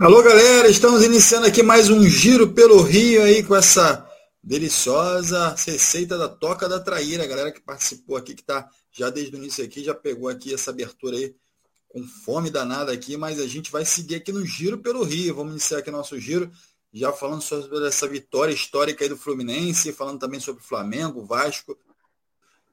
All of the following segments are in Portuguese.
Alô, galera, estamos iniciando aqui mais um giro pelo Rio aí com essa deliciosa receita da Toca da Traíra. A galera que participou aqui, que está já desde o início aqui, já pegou aqui essa abertura aí com fome danada aqui, mas a gente vai seguir aqui no giro pelo Rio. Vamos iniciar aqui nosso giro, já falando sobre essa vitória histórica aí do Fluminense, falando também sobre o Flamengo, Vasco,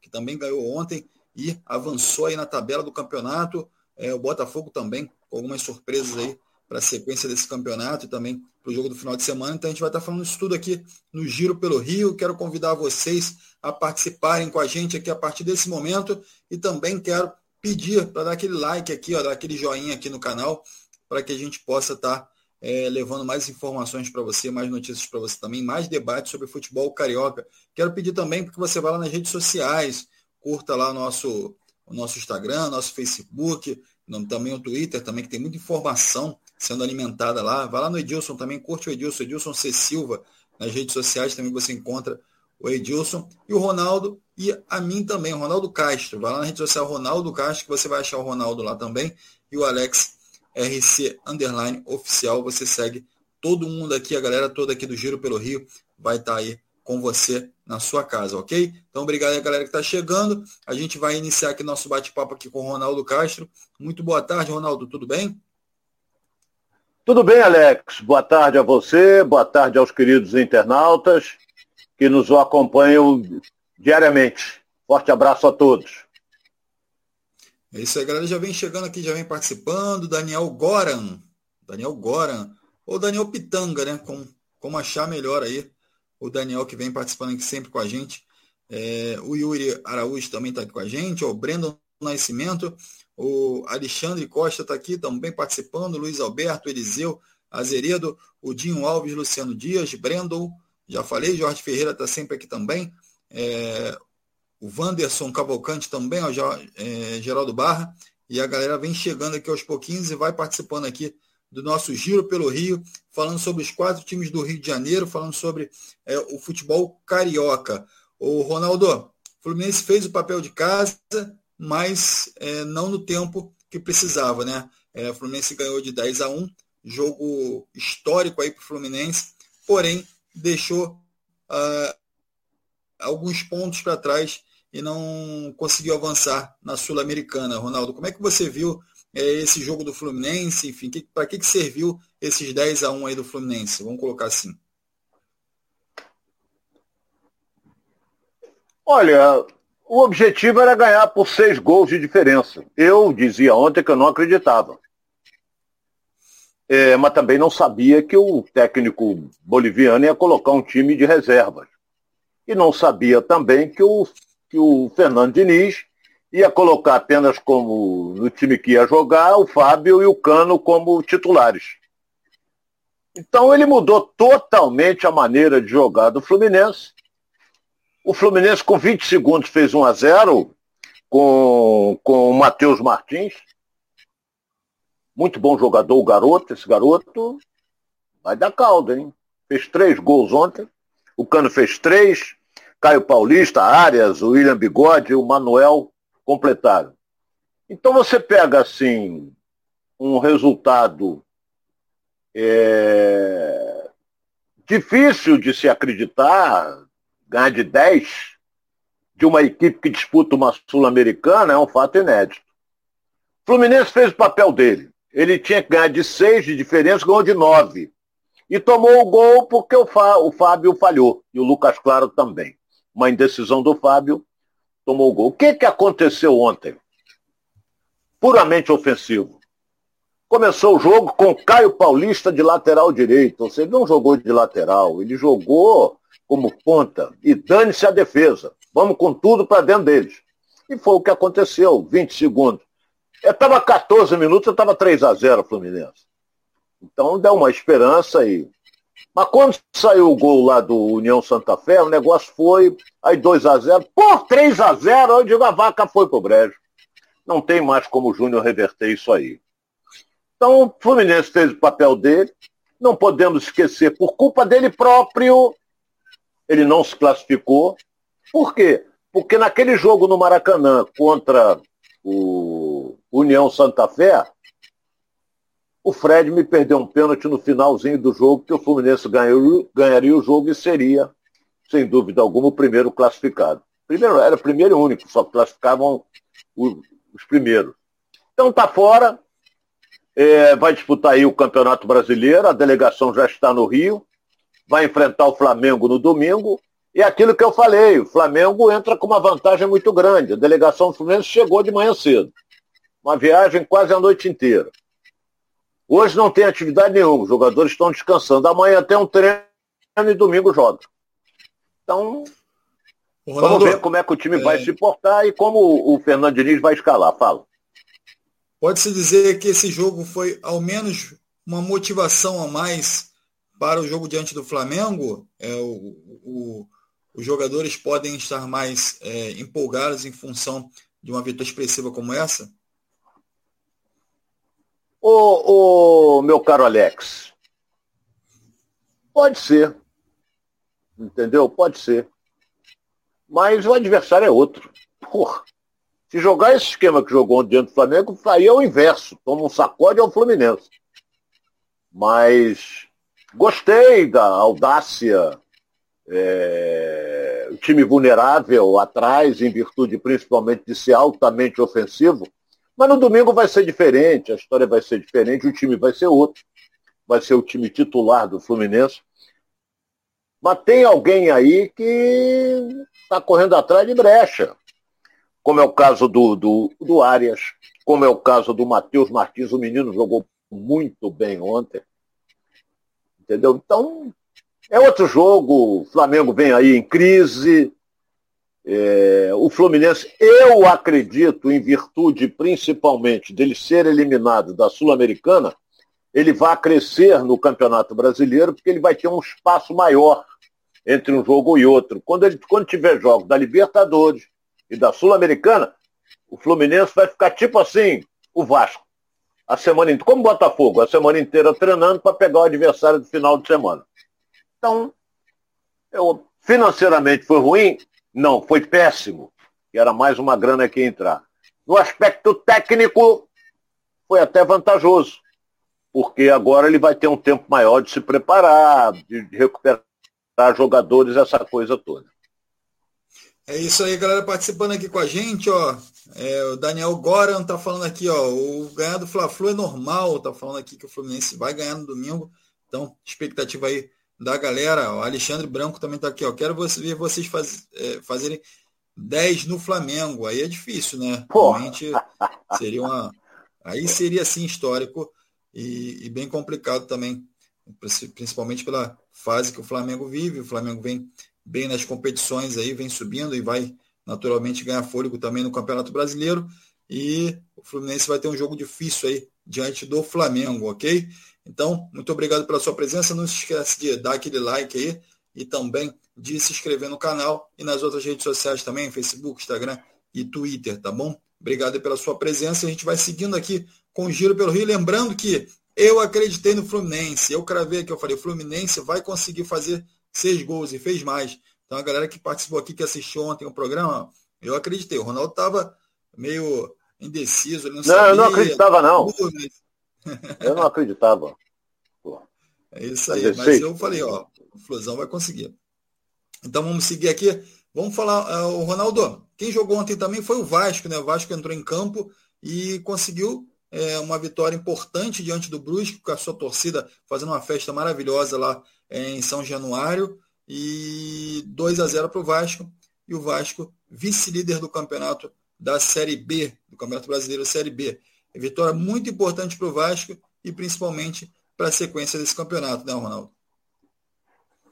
que também ganhou ontem e avançou aí na tabela do campeonato. É, o Botafogo também, com algumas surpresas aí para a sequência desse campeonato e também para o jogo do final de semana. Então a gente vai estar falando isso tudo aqui no Giro pelo Rio. Quero convidar vocês a participarem com a gente aqui a partir desse momento e também quero pedir para dar aquele like aqui, ó, dar aquele joinha aqui no canal para que a gente possa estar é, levando mais informações para você, mais notícias para você também, mais debates sobre futebol carioca. Quero pedir também porque você vá lá nas redes sociais, curta lá o nosso, o nosso Instagram, nosso Facebook, também o Twitter, também que tem muita informação sendo alimentada lá. Vai lá no Edilson também, curte o Edilson, Edilson C. Silva, nas redes sociais também você encontra o Edilson e o Ronaldo e a mim também, o Ronaldo Castro. Vai lá na rede social Ronaldo Castro, que você vai achar o Ronaldo lá também, e o Alex RC Underline Oficial. Você segue todo mundo aqui, a galera toda aqui do Giro pelo Rio vai estar tá aí com você na sua casa, ok? Então, obrigado aí, galera que está chegando. A gente vai iniciar aqui nosso bate-papo aqui com o Ronaldo Castro. Muito boa tarde, Ronaldo, tudo bem? Tudo bem, Alex? Boa tarde a você, boa tarde aos queridos internautas que nos acompanham diariamente. Forte abraço a todos. É isso aí, galera. Já vem chegando aqui, já vem participando. Daniel Goran. Daniel Goran. Ou Daniel Pitanga, né? Como, como achar melhor aí. O Daniel que vem participando aqui sempre com a gente. É, o Yuri Araújo também está aqui com a gente. O Brandon Nascimento. O Alexandre Costa está aqui também participando, Luiz Alberto, Eliseu, Azeredo, o Dinho Alves, Luciano Dias, Brendel, já falei, Jorge Ferreira está sempre aqui também. É, o Wanderson Cavalcante também, ó, é, Geraldo Barra. E a galera vem chegando aqui aos pouquinhos e vai participando aqui do nosso Giro pelo Rio, falando sobre os quatro times do Rio de Janeiro, falando sobre é, o futebol carioca. O Ronaldo, o Fluminense fez o papel de casa, mas é, não no tempo que precisava, né? É, o Fluminense ganhou de 10 a 1, jogo histórico aí para o Fluminense, porém deixou ah, alguns pontos para trás e não conseguiu avançar na Sul-Americana. Ronaldo, como é que você viu é, esse jogo do Fluminense? Enfim, para que, que serviu esses 10 a 1 aí do Fluminense? Vamos colocar assim. Olha, o objetivo era ganhar por seis gols de diferença. Eu dizia ontem que eu não acreditava. É, mas também não sabia que o técnico boliviano ia colocar um time de reservas. E não sabia também que o, que o Fernando Diniz ia colocar apenas como no time que ia jogar o Fábio e o Cano como titulares. Então ele mudou totalmente a maneira de jogar do Fluminense o Fluminense, com 20 segundos, fez 1 a 0 com, com o Matheus Martins. Muito bom jogador, o garoto. Esse garoto vai dar calda, hein? Fez três gols ontem. O Cano fez três. Caio Paulista, Arias, o William Bigode e o Manuel completaram. Então você pega assim um resultado é, difícil de se acreditar, ganhar de 10 de uma equipe que disputa uma Sul-Americana é um fato inédito. O Fluminense fez o papel dele. Ele tinha que ganhar de 6 de diferença, ganhou de 9. E tomou o gol porque o, Fá, o Fábio falhou. E o Lucas Claro também. Uma indecisão do Fábio tomou o gol. O que, que aconteceu ontem? Puramente ofensivo. Começou o jogo com Caio Paulista de lateral direito. Ou seja, não jogou de lateral, ele jogou como ponta e dane-se a defesa. Vamos com tudo para dentro deles. E foi o que aconteceu, 20 segundos. Estava 14 minutos, estava 3 a 0 Fluminense. Então deu uma esperança aí. Mas quando saiu o gol lá do União Santa Fé, o negócio foi aí 2 a 0 Por 3 a 0 eu digo, a vaca foi pro brejo. Não tem mais como o Júnior reverter isso aí. Então o Fluminense fez o papel dele. Não podemos esquecer, por culpa dele próprio, ele não se classificou. Por quê? Porque naquele jogo no Maracanã contra o União Santa Fé, o Fred me perdeu um pênalti no finalzinho do jogo, que o Fluminense ganhou, ganharia o jogo e seria, sem dúvida alguma, o primeiro classificado. Primeiro, era primeiro e único, só classificavam os, os primeiros. Então tá fora, é, vai disputar aí o Campeonato Brasileiro, a delegação já está no Rio, vai enfrentar o Flamengo no domingo, e aquilo que eu falei, o Flamengo entra com uma vantagem muito grande. A delegação do Fluminense chegou de manhã cedo. Uma viagem quase a noite inteira. Hoje não tem atividade nenhuma, os jogadores estão descansando. Amanhã tem um treino e domingo joga. Então, Ronaldo, vamos ver como é que o time é... vai se portar e como o Fernando Diniz vai escalar. Fala. Pode-se dizer que esse jogo foi ao menos uma motivação a mais para o jogo diante do Flamengo? É, o, o, os jogadores podem estar mais é, empolgados em função de uma vitória expressiva como essa? Ô, ô, meu caro Alex, pode ser. Entendeu? Pode ser. Mas o adversário é outro. Porra. Se jogar esse esquema que jogou diante do Flamengo, aí é o inverso. Toma um sacode ao Fluminense. Mas gostei da audácia, é, o time vulnerável atrás, em virtude principalmente de ser altamente ofensivo. Mas no domingo vai ser diferente, a história vai ser diferente, o time vai ser outro. Vai ser o time titular do Fluminense. Mas tem alguém aí que está correndo atrás de brecha. Como é o caso do, do, do Arias, como é o caso do Matheus Martins, o menino jogou muito bem ontem. Entendeu? Então, é outro jogo. O Flamengo vem aí em crise, é, o Fluminense, eu acredito, em virtude principalmente dele ser eliminado da Sul-Americana, ele vai crescer no Campeonato Brasileiro, porque ele vai ter um espaço maior entre um jogo e outro. Quando, ele, quando tiver jogos da Libertadores e da Sul-Americana, o Fluminense vai ficar tipo assim, o Vasco. A semana inteira, como Botafogo, a semana inteira treinando para pegar o adversário do final de semana. Então, eu, financeiramente foi ruim? Não, foi péssimo. E era mais uma grana que entrar. No aspecto técnico, foi até vantajoso, porque agora ele vai ter um tempo maior de se preparar, de, recuperar jogadores, essa coisa toda. É isso aí, galera, participando aqui com a gente, ó. É, o Daniel Goran tá falando aqui, ó. O ganhar do Fla-Flu é normal, tá falando aqui que o Fluminense vai ganhar no domingo. Então, expectativa aí da galera. O Alexandre Branco também está aqui. Ó. Quero ver vocês faz, é, fazerem 10 no Flamengo. Aí é difícil, né? Realmente seria uma. Aí seria assim histórico e, e, bem complicado também, principalmente pela fase que o Flamengo vive. O Flamengo vem bem nas competições aí, vem subindo e vai naturalmente ganhar fôlego também no Campeonato Brasileiro. E o Fluminense vai ter um jogo difícil aí diante do Flamengo, ok? Então, muito obrigado pela sua presença. Não se esqueça de dar aquele like aí e também de se inscrever no canal e nas outras redes sociais também, Facebook, Instagram e Twitter, tá bom? Obrigado pela sua presença. A gente vai seguindo aqui com o Giro pelo Rio. Lembrando que eu acreditei no Fluminense. Eu cravei aqui, eu falei, o Fluminense vai conseguir fazer seis gols e fez mais. Então a galera que participou aqui, que assistiu ontem o programa, eu acreditei. O Ronaldo estava meio indeciso. Não, não sabia, eu não acreditava, não. Eu não acreditava. Pô. É isso aí. Mas eu falei, ó, o Flusão vai conseguir. Então vamos seguir aqui. Vamos falar, uh, o Ronaldo, quem jogou ontem também foi o Vasco, né? O Vasco entrou em campo e conseguiu é, uma vitória importante diante do Brusque, com a sua torcida fazendo uma festa maravilhosa lá em São Januário. E 2 a 0 para o Vasco. E o Vasco, vice-líder do campeonato da Série B, do Campeonato Brasileiro Série B. É vitória muito importante para o Vasco e principalmente para a sequência desse campeonato, né, Ronaldo?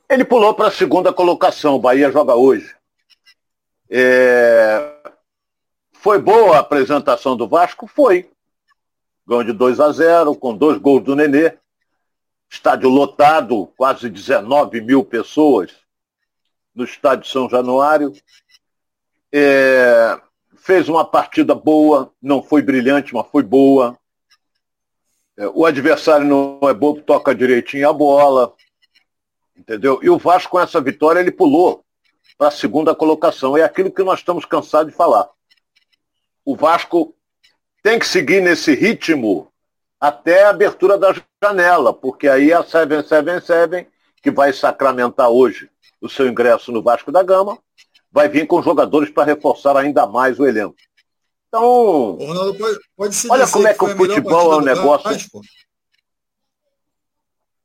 Ele pulou para a segunda colocação, o Bahia joga hoje. É... Foi boa a apresentação do Vasco? Foi. Ganhou de 2 a 0, com dois gols do Nenê. Estádio lotado, quase 19 mil pessoas no estádio São Januário. É fez uma partida boa, não foi brilhante, mas foi boa. É, o adversário não é bobo, toca direitinho a bola. Entendeu? E o Vasco, com essa vitória, ele pulou para a segunda colocação. É aquilo que nós estamos cansados de falar. O Vasco tem que seguir nesse ritmo até a abertura da janela, porque aí a 777, que vai sacramentar hoje o seu ingresso no Vasco da Gama, vai vir com jogadores para reforçar ainda mais o elenco. Então, Ronaldo, pode, pode olha como é que, que o futebol é um negócio.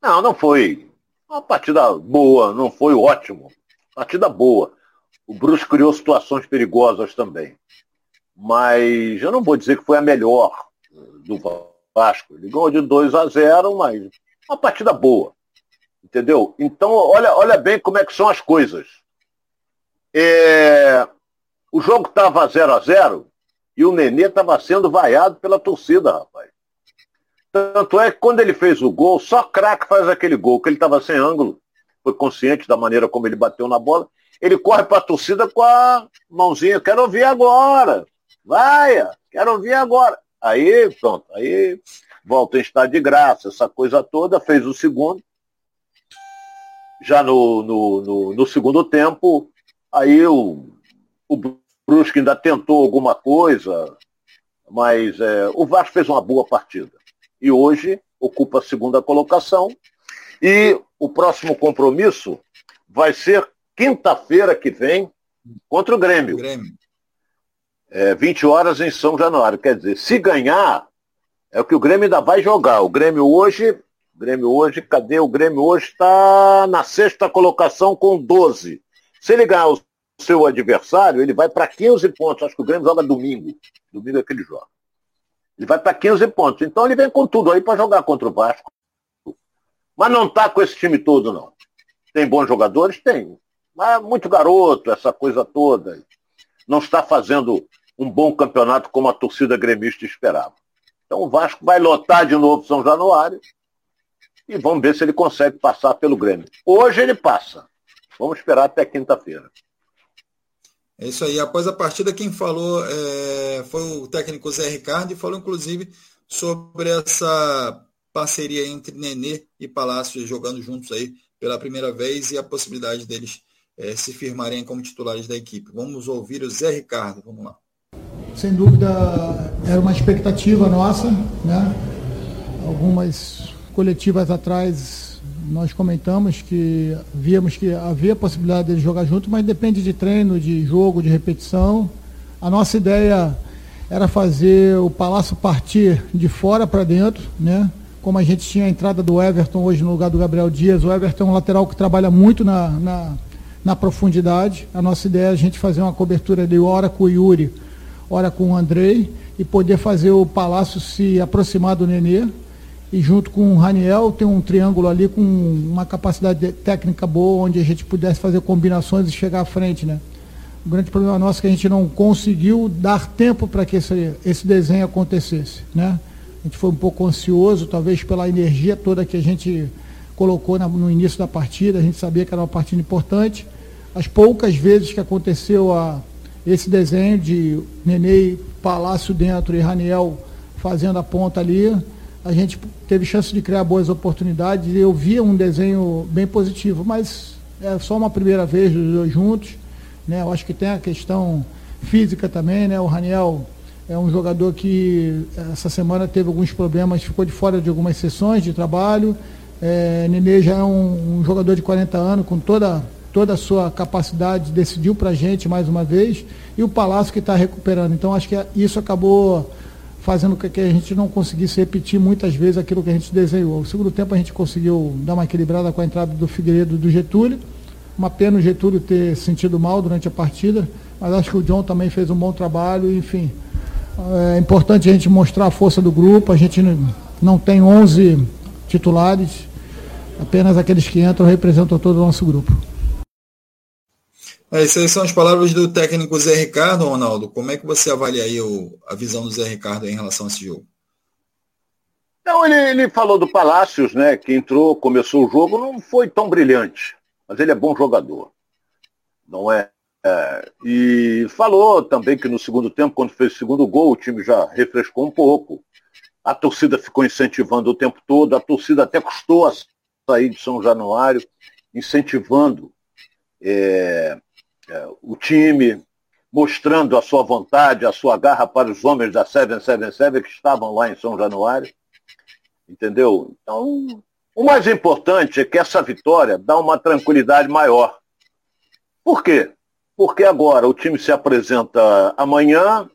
não, não foi uma partida boa, não foi ótimo. Partida boa. O Bruce criou situações perigosas também. Mas eu não vou dizer que foi a melhor do Vasco. Ele ganhou de 2 a 0, mas uma partida boa. Entendeu? Então, olha, olha bem como é que são as coisas. É, o jogo estava 0 a 0 e o Nenê estava sendo vaiado pela torcida, rapaz. Tanto é que quando ele fez o gol, só craque faz aquele gol, que ele estava sem ângulo, foi consciente da maneira como ele bateu na bola. Ele corre para a torcida com a mãozinha, quero ouvir agora. Vai, quero ouvir agora. Aí, pronto, aí volta em estado de graça, essa coisa toda, fez o segundo. Já no, no, no, no segundo tempo, aí o, o Brusque ainda tentou alguma coisa, mas é, o Vasco fez uma boa partida. E hoje ocupa a segunda colocação. E o próximo compromisso vai ser quinta-feira que vem contra o Grêmio. Grêmio é, 20 horas em São Januário. Quer dizer, se ganhar, é o que o Grêmio ainda vai jogar. O Grêmio hoje, Grêmio hoje, cadê? O Grêmio hoje está na sexta colocação com 12. Se ele ganhar o seu adversário, ele vai para 15 pontos. Acho que o Grêmio joga domingo. Domingo é que ele joga. Ele vai para 15 pontos. Então ele vem com tudo aí para jogar contra o Vasco. Mas não está com esse time todo, não. Tem bons jogadores? Tem. Mas muito garoto, essa coisa toda. Não está fazendo um bom campeonato como a torcida gremista esperava. Então o Vasco vai lotar de novo São Januário e vamos ver se ele consegue passar pelo Grêmio. Hoje ele passa. Vamos esperar até quinta-feira. É isso aí. Após a partida, quem falou é, foi o técnico Zé Ricardo e falou, inclusive, sobre essa parceria entre Nenê e Palácio jogando juntos aí pela primeira vez e a possibilidade deles é, se firmarem como titulares da equipe. Vamos ouvir o Zé Ricardo. Vamos lá sem dúvida era uma expectativa nossa, né? Algumas coletivas atrás nós comentamos que víamos que havia possibilidade de jogar junto, mas depende de treino, de jogo, de repetição. A nossa ideia era fazer o Palácio partir de fora para dentro, né? Como a gente tinha a entrada do Everton hoje no lugar do Gabriel Dias, o Everton é um lateral que trabalha muito na, na, na profundidade. A nossa ideia é a gente fazer uma cobertura de hora com o Yuri ora com o Andrei, e poder fazer o Palácio se aproximar do Nenê. E junto com o Raniel, tem um triângulo ali com uma capacidade técnica boa, onde a gente pudesse fazer combinações e chegar à frente, né? O grande problema nosso é que a gente não conseguiu dar tempo para que esse, esse desenho acontecesse, né? A gente foi um pouco ansioso, talvez pela energia toda que a gente colocou na, no início da partida, a gente sabia que era uma partida importante. As poucas vezes que aconteceu a, esse desenho de Nenê Palácio dentro e Raniel fazendo a ponta ali, a gente teve chance de criar boas oportunidades e eu via um desenho bem positivo, mas é só uma primeira vez os dois juntos, né? Eu acho que tem a questão física também, né? O Raniel é um jogador que essa semana teve alguns problemas, ficou de fora de algumas sessões de trabalho. É, Nenê já é um, um jogador de 40 anos, com toda toda a sua capacidade, decidiu para a gente mais uma vez, e o Palácio que está recuperando. Então acho que isso acabou fazendo com que a gente não conseguisse repetir muitas vezes aquilo que a gente desenhou. No segundo tempo a gente conseguiu dar uma equilibrada com a entrada do Figueiredo do Getúlio. Uma pena o Getúlio ter sentido mal durante a partida, mas acho que o John também fez um bom trabalho, enfim. É importante a gente mostrar a força do grupo, a gente não tem 11 titulares, apenas aqueles que entram representam todo o nosso grupo. É, essas são as palavras do técnico Zé Ricardo, Ronaldo. Como é que você avalia aí o, a visão do Zé Ricardo em relação a esse jogo? Não, ele, ele falou do Palácios, né, que entrou, começou o jogo, não foi tão brilhante, mas ele é bom jogador. Não é, é, e falou também que no segundo tempo, quando fez o segundo gol, o time já refrescou um pouco. A torcida ficou incentivando o tempo todo, a torcida até custou a sair de São Januário, incentivando é, o time, mostrando a sua vontade, a sua garra para os homens da 777 que estavam lá em São Januário. Entendeu? Então, o mais importante é que essa vitória dá uma tranquilidade maior. Por quê? Porque agora o time se apresenta amanhã,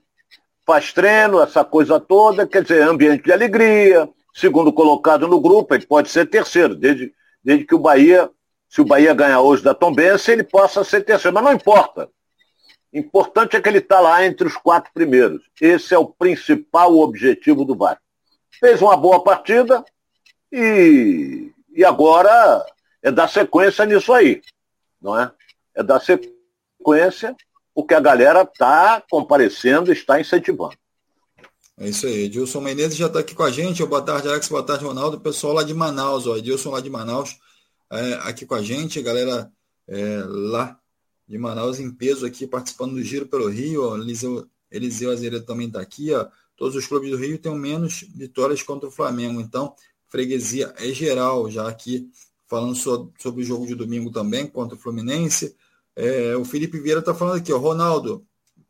faz treino, essa coisa toda, quer dizer, ambiente de alegria, segundo colocado no grupo, ele pode ser terceiro, desde, desde que o Bahia, se o Bahia ganhar hoje da Tombense, ele possa ser terceiro, mas não importa. Importante é que ele está lá entre os quatro primeiros. Esse é o principal objetivo do Vasco. Fez uma boa partida e, e agora é dar sequência nisso aí, não é? É dar sequência o que a galera está comparecendo, está incentivando. É isso aí. Edilson Menezes já está aqui com a gente. Boa tarde, Alex. Boa tarde, Ronaldo. Pessoal lá de Manaus, ó. Edilson lá de Manaus é, aqui com a gente. Galera é, lá de Manaus em peso aqui, participando do Giro pelo Rio. Ó. Eliseu, Eliseu Azeredo também está aqui. Ó. Todos os clubes do Rio têm menos vitórias contra o Flamengo. Então, freguesia é geral já aqui, falando so, sobre o jogo de domingo também contra o Fluminense. É, o Felipe Vieira está falando aqui, ó, Ronaldo,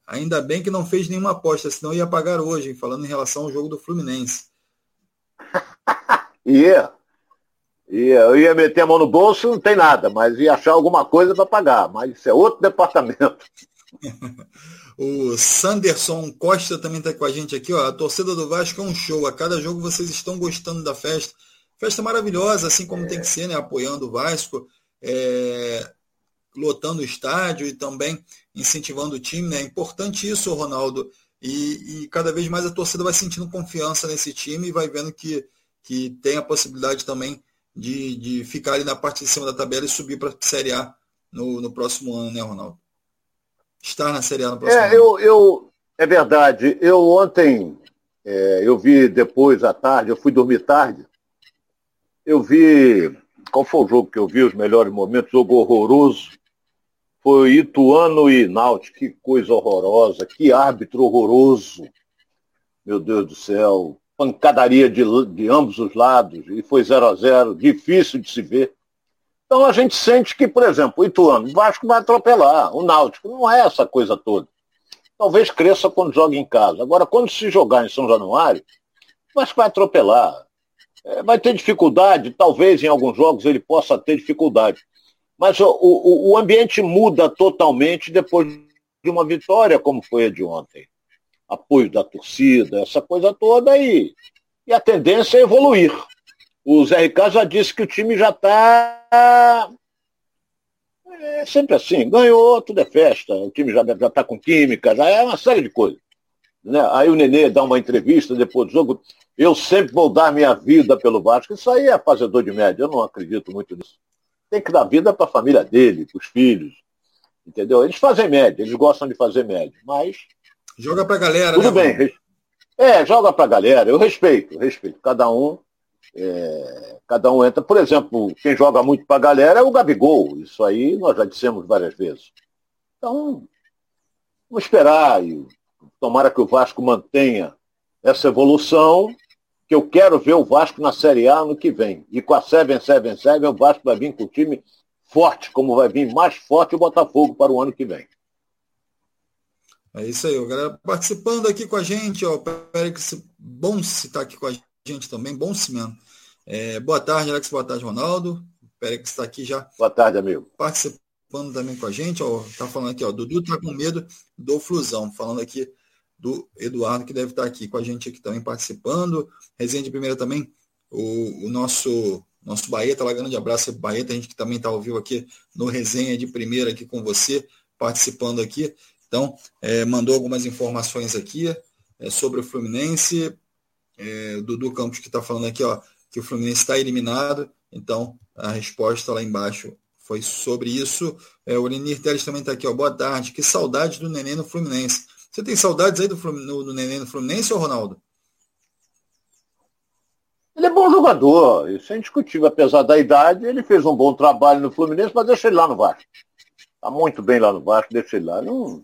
ainda bem que não fez nenhuma aposta, senão ia pagar hoje, falando em relação ao jogo do Fluminense. Ia. ia. Eu ia meter a mão no bolso, não tem nada, mas ia achar alguma coisa para pagar. Mas isso é outro departamento. o Sanderson Costa também está com a gente aqui. Ó. A torcida do Vasco é um show. A cada jogo vocês estão gostando da festa. Festa maravilhosa, assim como é. tem que ser, né? Apoiando o Vasco. É lotando o estádio e também incentivando o time. Né? É importante isso, Ronaldo. E, e, cada vez mais a torcida vai sentindo confiança nesse time e vai vendo que, que tem a possibilidade também de, de ficar ali na parte de cima da tabela e subir para a Série A no, no próximo ano, né, Ronaldo? Estar na Série A no próximo é, ano. Eu, eu, é verdade. Eu ontem, é, eu vi depois à tarde, eu fui dormir tarde, eu vi. Qual foi o jogo que eu vi, os melhores momentos? Jogo horroroso foi Ituano e Náutico. Que coisa horrorosa, que árbitro horroroso. Meu Deus do céu. Pancadaria de, de ambos os lados. E foi 0 a 0 difícil de se ver. Então a gente sente que, por exemplo, o Ituano, o Vasco vai atropelar. O Náutico não é essa coisa toda. Talvez cresça quando joga em casa. Agora, quando se jogar em São Januário, o Vasco vai atropelar. É, vai ter dificuldade, talvez em alguns jogos ele possa ter dificuldade. Mas o, o, o ambiente muda totalmente depois de uma vitória, como foi a de ontem. Apoio da torcida, essa coisa toda aí. E a tendência é evoluir. O Zé Ricardo já disse que o time já está. É sempre assim, ganhou, tudo é festa, o time já está com química, já é uma série de coisas. Né? Aí o Nenê dá uma entrevista depois do jogo, eu sempre vou dar minha vida pelo Vasco. Isso aí é fazedor de média, eu não acredito muito nisso tem que dar vida para a família dele, para os filhos. Entendeu? Eles fazem média, eles gostam de fazer média, mas. Joga para a galera, Tudo né? bem. É, joga para a galera. Eu respeito, respeito. Cada um. É, cada um entra. Por exemplo, quem joga muito para a galera é o Gabigol. Isso aí nós já dissemos várias vezes. Então, vamos esperar e tomara que o Vasco mantenha essa evolução que eu quero ver o Vasco na Série A no que vem. E com a 777, o Vasco vai vir com o time forte, como vai vir mais forte o Botafogo para o ano que vem. É isso aí, o galera participando aqui com a gente, ó, bom se estar tá aqui com a gente também, bom se mesmo. É, boa tarde, Alex, boa tarde, Ronaldo. Pérez está aqui já. Boa tarde, amigo. Participando também com a gente, ó, tá falando aqui, ó, Dudu tá com medo do Flusão, falando aqui do Eduardo, que deve estar aqui com a gente aqui também participando. Resenha de primeira também, o, o nosso nosso Baeta, lá grande abraço, Baeta, a gente que também está ao vivo aqui no Resenha de primeira aqui com você, participando aqui. Então, é, mandou algumas informações aqui é, sobre o Fluminense. É, Dudu Campos que está falando aqui, ó, que o Fluminense está eliminado. Então, a resposta lá embaixo foi sobre isso. É, o Lenir Teles também está aqui, ó. Boa tarde. Que saudade do Neném no Fluminense. Você tem saudades aí do, do Neném no Fluminense, ou Ronaldo? Ele é bom jogador, isso é indiscutível. Apesar da idade, ele fez um bom trabalho no Fluminense, mas deixa ele lá no Vasco. Está muito bem lá no Vasco, deixa ele lá. Não...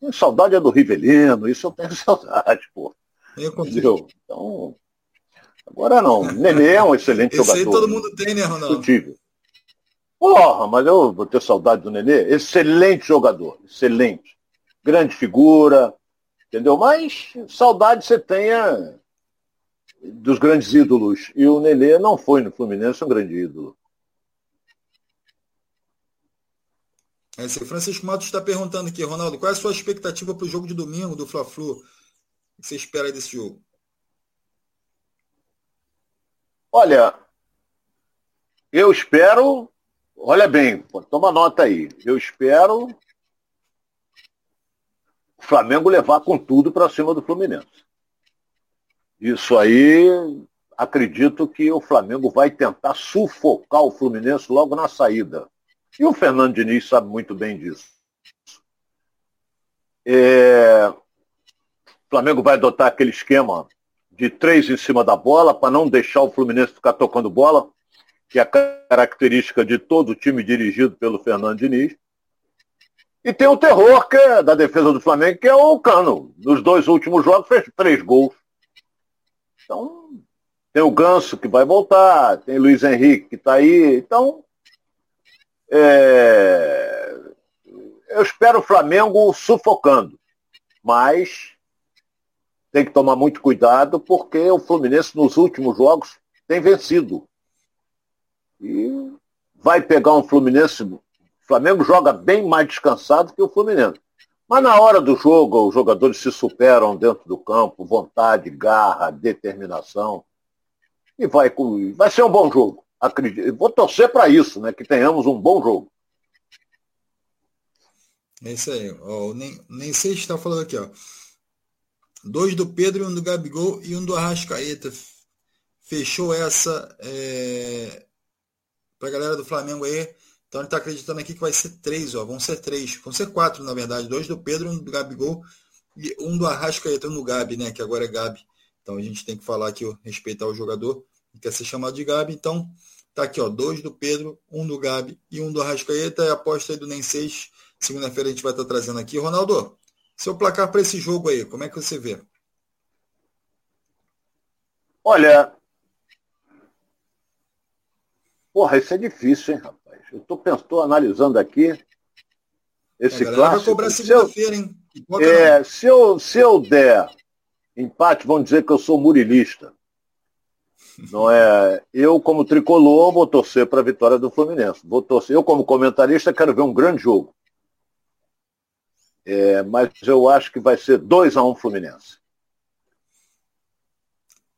Tenho saudade é do Rivelino, isso eu tenho saudade, pô. Eu Entendeu? Então, agora não. Nenê é um excelente Esse jogador. Isso aí todo mundo tem, né, Ronaldo? Indiscutível. Porra, mas eu vou ter saudade do Nenê. Excelente jogador, excelente. Grande figura, entendeu? Mas saudade você tenha dos grandes ídolos. E o Nenê não foi no Fluminense um grande ídolo. Esse Francisco Matos está perguntando aqui, Ronaldo, qual é a sua expectativa para o jogo de domingo do Fla-Flu? O que você espera desse jogo? Olha, eu espero, olha bem, toma nota aí. Eu espero o Flamengo levar com tudo para cima do Fluminense. Isso aí, acredito que o Flamengo vai tentar sufocar o Fluminense logo na saída. E o Fernando Diniz sabe muito bem disso. É... O Flamengo vai adotar aquele esquema de três em cima da bola para não deixar o Fluminense ficar tocando bola, que é a característica de todo time dirigido pelo Fernando Diniz. E tem o terror que é da defesa do Flamengo, que é o Cano. Nos dois últimos jogos fez três gols. Então, tem o Ganso que vai voltar, tem o Luiz Henrique que está aí. Então, é... eu espero o Flamengo sufocando, mas tem que tomar muito cuidado porque o Fluminense nos últimos jogos tem vencido. E vai pegar um Fluminense. O Flamengo joga bem mais descansado que o Fluminense. Mas na hora do jogo, os jogadores se superam dentro do campo, vontade, garra, determinação. E vai, vai ser um bom jogo. Acredito. Vou torcer para isso, né? Que tenhamos um bom jogo. É isso aí. Ó, nem, nem sei se está falando aqui, ó. Dois do Pedro, um do Gabigol e um do Arrascaeta. Fechou essa é, para a galera do Flamengo aí. Então ele está acreditando aqui que vai ser três, ó. Vão ser três. Vão ser quatro, na verdade. Dois do Pedro, um do Gabigol e um do Arrascaeta, um do Gabi, né? Que agora é Gabi. Então a gente tem que falar aqui, ó, respeitar o jogador que quer ser chamado de Gabi. Então, tá aqui, ó. Dois do Pedro, um do Gabi e um do Arrascaeta. E a aposta aí do Nem 6. Segunda-feira a gente vai estar tá trazendo aqui. Ronaldo, seu placar para esse jogo aí, como é que você vê? Olha. Porra, isso é difícil, hein, rapaz? Eu tô, tô analisando aqui esse é, clássico. Vai cobrar segunda-feira, hein? É, se eu, se eu der empate, vão dizer que eu sou murilista. Não é? Eu, como tricolor, vou torcer para a vitória do Fluminense. Vou torcer. Eu, como comentarista, quero ver um grande jogo. É, mas eu acho que vai ser 2 a 1 um Fluminense.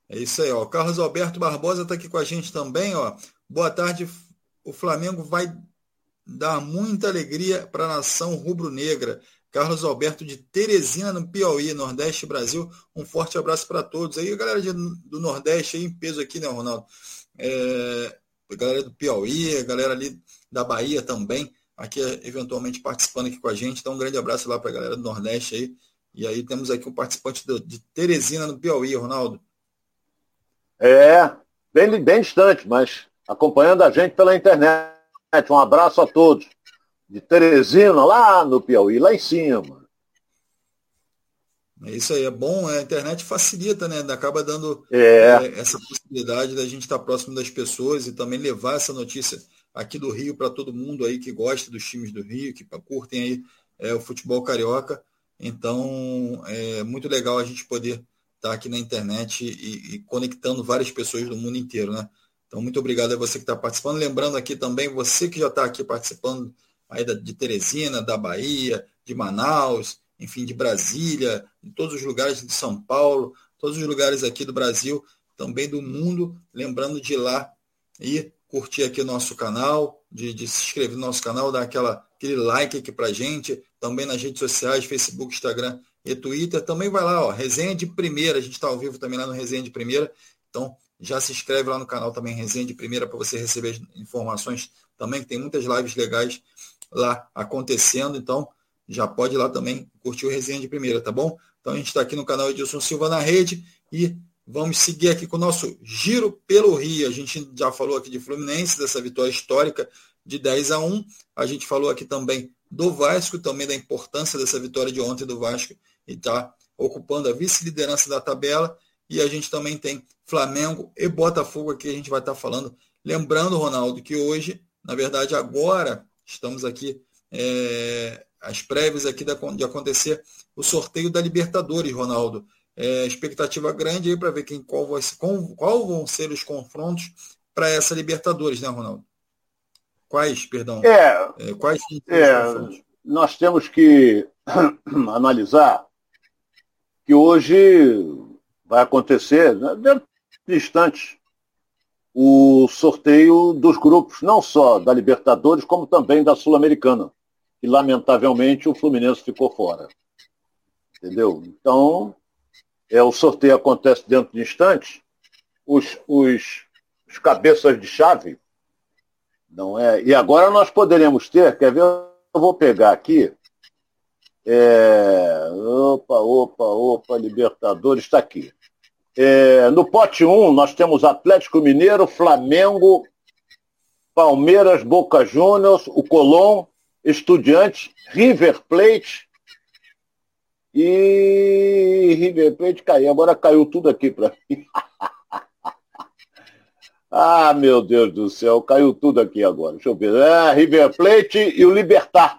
É isso aí, ó. Carlos Alberto Barbosa está aqui com a gente também, ó. Boa tarde, o Flamengo vai dar muita alegria para a nação rubro-negra. Carlos Alberto de Teresina, no Piauí, Nordeste Brasil. Um forte abraço para todos. Aí, a galera do Nordeste aí em peso aqui, né, Ronaldo? É, a galera do Piauí, a galera ali da Bahia também, aqui eventualmente participando aqui com a gente. Então, um grande abraço lá para a galera do Nordeste aí. E aí temos aqui um participante de Teresina, no Piauí, Ronaldo. É, bem, bem distante, mas acompanhando a gente pela internet. Um abraço a todos. De Teresina, lá no Piauí, lá em cima. É isso aí, é bom, a internet facilita, né? Acaba dando é. É, essa possibilidade da gente estar próximo das pessoas e também levar essa notícia aqui do Rio para todo mundo aí que gosta dos times do Rio, que curtem aí é, o futebol carioca. Então, é muito legal a gente poder estar aqui na internet e, e conectando várias pessoas do mundo inteiro, né? Então, muito obrigado a você que está participando. Lembrando aqui também, você que já está aqui participando aí de Teresina, da Bahia, de Manaus, enfim, de Brasília, de todos os lugares de São Paulo, todos os lugares aqui do Brasil, também do mundo. Lembrando de ir lá e curtir aqui nosso canal, de, de se inscrever no nosso canal, dar aquela, aquele like aqui pra gente, também nas redes sociais, Facebook, Instagram e Twitter. Também vai lá, ó, resenha de primeira, a gente está ao vivo também lá no Resenha de Primeira. Então, já se inscreve lá no canal também, Resenha de Primeira, para você receber informações também, que tem muitas lives legais lá acontecendo. Então, já pode ir lá também curtir o Resenha de Primeira, tá bom? Então, a gente está aqui no canal Edilson Silva na rede e vamos seguir aqui com o nosso giro pelo Rio. A gente já falou aqui de Fluminense, dessa vitória histórica de 10 a 1. A gente falou aqui também do Vasco, também da importância dessa vitória de ontem do Vasco e está ocupando a vice-liderança da tabela. E a gente também tem Flamengo e Botafogo aqui, a gente vai estar falando. Lembrando, Ronaldo, que hoje, na verdade, agora, estamos aqui, é, as prévias aqui de acontecer o sorteio da Libertadores, Ronaldo. é, expectativa grande aí para ver quem qual, vai, com, qual vão ser os confrontos para essa Libertadores, né, Ronaldo? Quais, perdão? É, é quais é, nós temos que analisar que hoje vai acontecer, né, dentro de instantes, o sorteio dos grupos, não só da Libertadores, como também da Sul-Americana. E, lamentavelmente, o Fluminense ficou fora. Entendeu? Então, é, o sorteio acontece dentro de instantes. Os, os, os cabeças de chave, não é? E agora nós poderemos ter, quer ver? Eu vou pegar aqui. É, opa, opa, opa, Libertadores está aqui. É, no pote 1, nós temos Atlético Mineiro, Flamengo, Palmeiras, Boca Juniors, o Colón, Estudiantes, River Plate e River Plate caiu. Agora caiu tudo aqui para mim. ah, meu Deus do céu, caiu tudo aqui agora. Deixa eu ver. É, River Plate e o Libertar.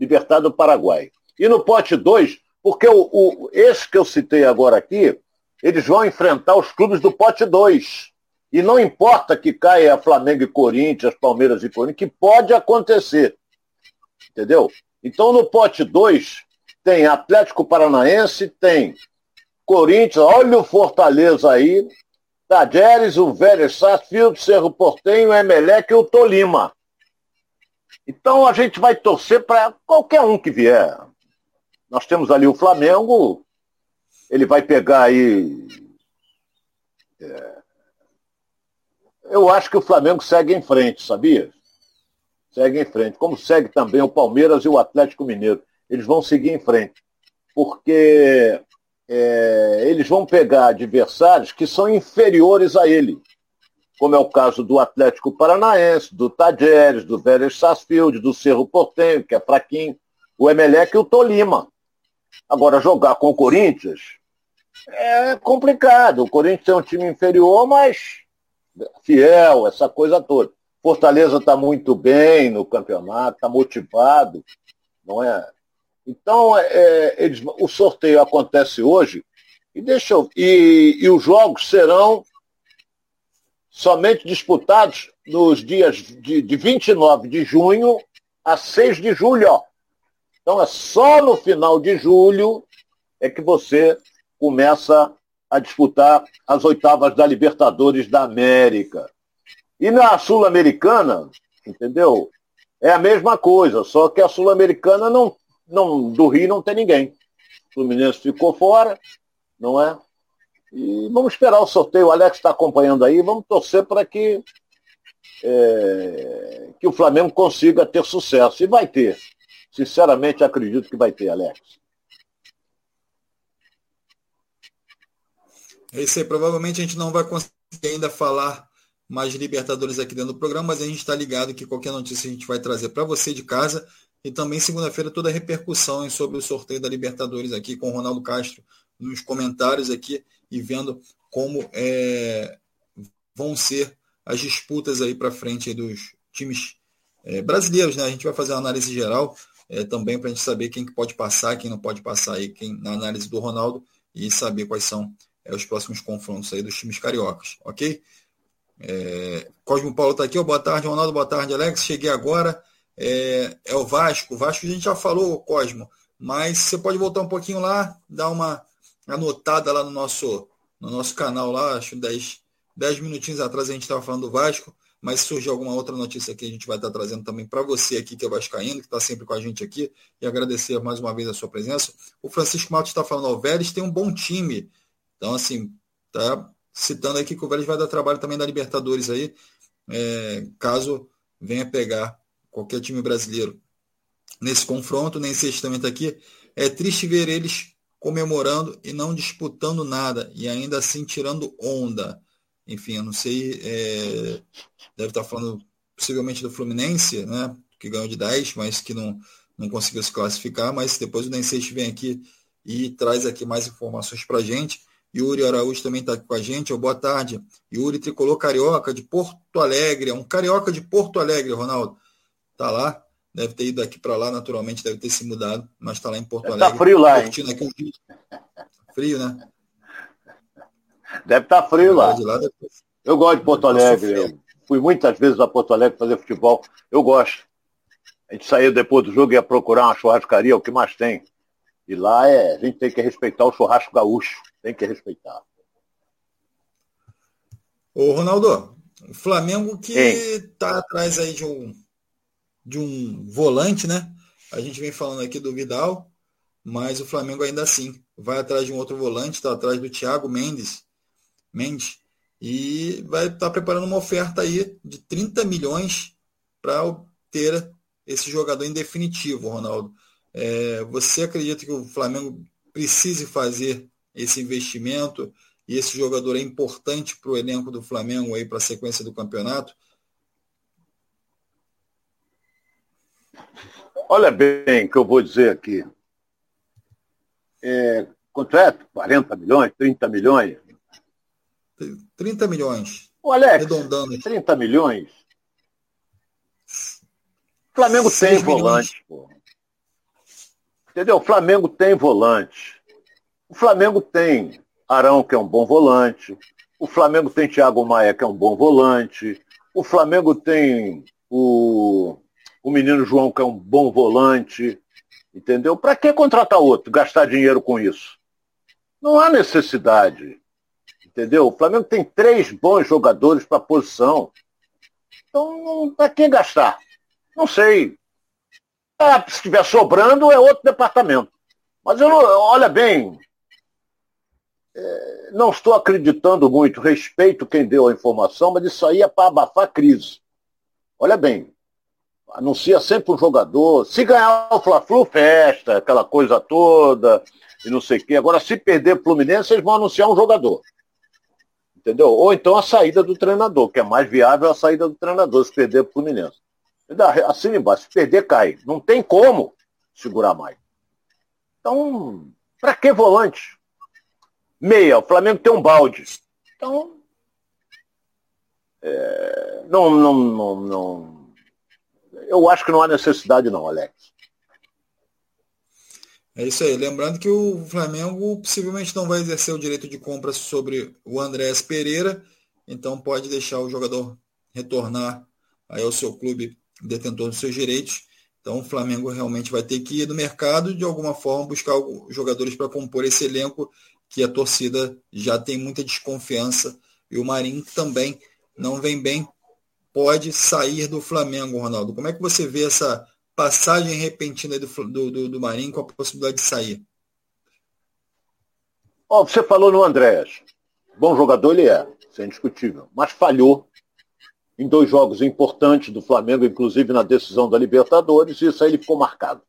Libertar do Paraguai. E no pote 2, porque o, o, esse que eu citei agora aqui, eles vão enfrentar os clubes do pote 2. E não importa que caia Flamengo e Corinthians, Palmeiras e Corinthians, que pode acontecer. Entendeu? Então no pote 2 tem Atlético Paranaense, tem Corinthians, olha o Fortaleza aí, Tajeres, o Vélez Sarsfield, Cerro Portenho, Emelec e o Tolima. Então a gente vai torcer para qualquer um que vier. Nós temos ali o Flamengo, ele vai pegar aí. É, eu acho que o Flamengo segue em frente, sabia? Segue em frente. Como segue também o Palmeiras e o Atlético Mineiro. Eles vão seguir em frente. Porque é, eles vão pegar adversários que são inferiores a ele. Como é o caso do Atlético Paranaense, do Tajeres, do Vélez Sarsfield, do Cerro Portenho, que é fraquinho, o Emelec e o Tolima. Agora, jogar com o Corinthians é complicado. O Corinthians é um time inferior, mas fiel, essa coisa toda. Fortaleza está muito bem no campeonato, está motivado, não é? Então, é, eles, o sorteio acontece hoje e deixa eu, e, e os jogos serão somente disputados nos dias de, de 29 de junho a 6 de julho. Então é só no final de julho é que você começa a disputar as oitavas da Libertadores da América. E na Sul-Americana, entendeu? É a mesma coisa, só que a Sul-Americana não, não, do Rio não tem ninguém. O Fluminense ficou fora, não é? E vamos esperar o sorteio. O Alex está acompanhando aí, vamos torcer para que, é, que o Flamengo consiga ter sucesso. E vai ter. Sinceramente, acredito que vai ter, Alex. Isso aí. Provavelmente a gente não vai conseguir ainda falar mais Libertadores aqui dentro do programa, mas a gente está ligado que qualquer notícia a gente vai trazer para você de casa. E também segunda-feira toda a repercussão sobre o sorteio da Libertadores aqui com o Ronaldo Castro nos comentários aqui e vendo como é, vão ser as disputas aí para frente aí dos times é, brasileiros, né? A gente vai fazer uma análise geral é, também para a gente saber quem que pode passar, quem não pode passar aí, quem, na análise do Ronaldo e saber quais são é, os próximos confrontos aí dos times cariocas, ok? É, Cosmo Paulo está aqui, ó, boa tarde, Ronaldo, boa tarde, Alex, cheguei agora, é, é, o Vasco, o Vasco a gente já falou, Cosmo, mas você pode voltar um pouquinho lá, dar uma anotada lá no nosso, no nosso canal lá, acho 10, 10 minutinhos atrás a gente estava falando do Vasco, mas se surgir alguma outra notícia aqui, a gente vai estar trazendo também para você aqui, que é Vascaíno, que está sempre com a gente aqui, e agradecer mais uma vez a sua presença. O Francisco Matos está falando, o Vélez tem um bom time. Então, assim, tá citando aqui que o Vélez vai dar trabalho também da Libertadores aí, é, caso venha pegar qualquer time brasileiro nesse confronto, nem sei se também está aqui. É triste ver eles comemorando e não disputando nada, e ainda assim tirando onda. Enfim, eu não sei, é, deve estar falando possivelmente do Fluminense, né? Que ganhou de 10, mas que não, não conseguiu se classificar, mas depois o Densete vem aqui e traz aqui mais informações para gente. Yuri Araújo também está aqui com a gente. Oh, boa tarde. Yuri Tricolor Carioca de Porto Alegre. É um carioca de Porto Alegre, Ronaldo. Tá lá. Deve ter ido aqui para lá, naturalmente, deve ter se mudado, mas está lá em Porto tá Alegre. Está frio lá, hein? Frio, né? Deve estar tá frio lá. lá eu gosto de Porto Alegre. Fui muitas vezes a Porto Alegre fazer futebol. Eu gosto. A gente saía depois do jogo e ia procurar uma churrascaria, o que mais tem. E lá é, a gente tem que respeitar o churrasco gaúcho. Tem que respeitar. Ô, Ronaldo, o Flamengo que está atrás aí de um, de um volante, né? A gente vem falando aqui do Vidal, mas o Flamengo ainda assim vai atrás de um outro volante, está atrás do Thiago Mendes, Mendes, e vai estar tá preparando uma oferta aí de 30 milhões para ter esse jogador em definitivo, Ronaldo. É, você acredita que o Flamengo precise fazer esse investimento e esse jogador é importante para o elenco do Flamengo aí para a sequência do campeonato? Olha bem o que eu vou dizer aqui. É, quanto é? 40 milhões, 30 milhões? 30 milhões. O Alex, Redondando. 30 milhões. O Flamengo tem volante, pô. Entendeu? O Flamengo tem volante. O Flamengo tem Arão, que é um bom volante. O Flamengo tem Thiago Maia, que é um bom volante. O Flamengo tem o, o menino João, que é um bom volante. Entendeu? Para que contratar outro? Gastar dinheiro com isso? Não há necessidade. Entendeu? O Flamengo tem três bons jogadores para a posição. Então, para que gastar? Não sei. Ah, se estiver sobrando, é outro departamento. Mas eu, olha bem, não estou acreditando muito, respeito quem deu a informação, mas isso aí é para abafar a crise. Olha bem, anuncia sempre um jogador, se ganhar o Fla-Flu, festa, aquela coisa toda, e não sei o quê. Agora, se perder o Fluminense, eles vão anunciar um jogador. Entendeu? Ou então a saída do treinador, que é mais viável a saída do treinador, se perder o Fluminense. Assim embaixo, se perder, cai. Não tem como segurar mais. Então, para que volante? Meia, o Flamengo tem um balde. Então, é, não, não, não, não. Eu acho que não há necessidade não, Alex. É isso aí. Lembrando que o Flamengo possivelmente não vai exercer o direito de compra sobre o Andrés Pereira, então pode deixar o jogador retornar aí ao seu clube detentor dos seus direitos. Então o Flamengo realmente vai ter que ir no mercado de alguma forma buscar jogadores para compor esse elenco que a torcida já tem muita desconfiança e o Marinho também não vem bem, pode sair do Flamengo, Ronaldo. Como é que você vê essa passagem repentina do, do, do, Marinho com a possibilidade de sair? Oh, você falou no Andrés. Bom jogador ele é, isso é indiscutível. Mas falhou em dois jogos importantes do Flamengo, inclusive na decisão da Libertadores, e isso aí ele ficou marcado.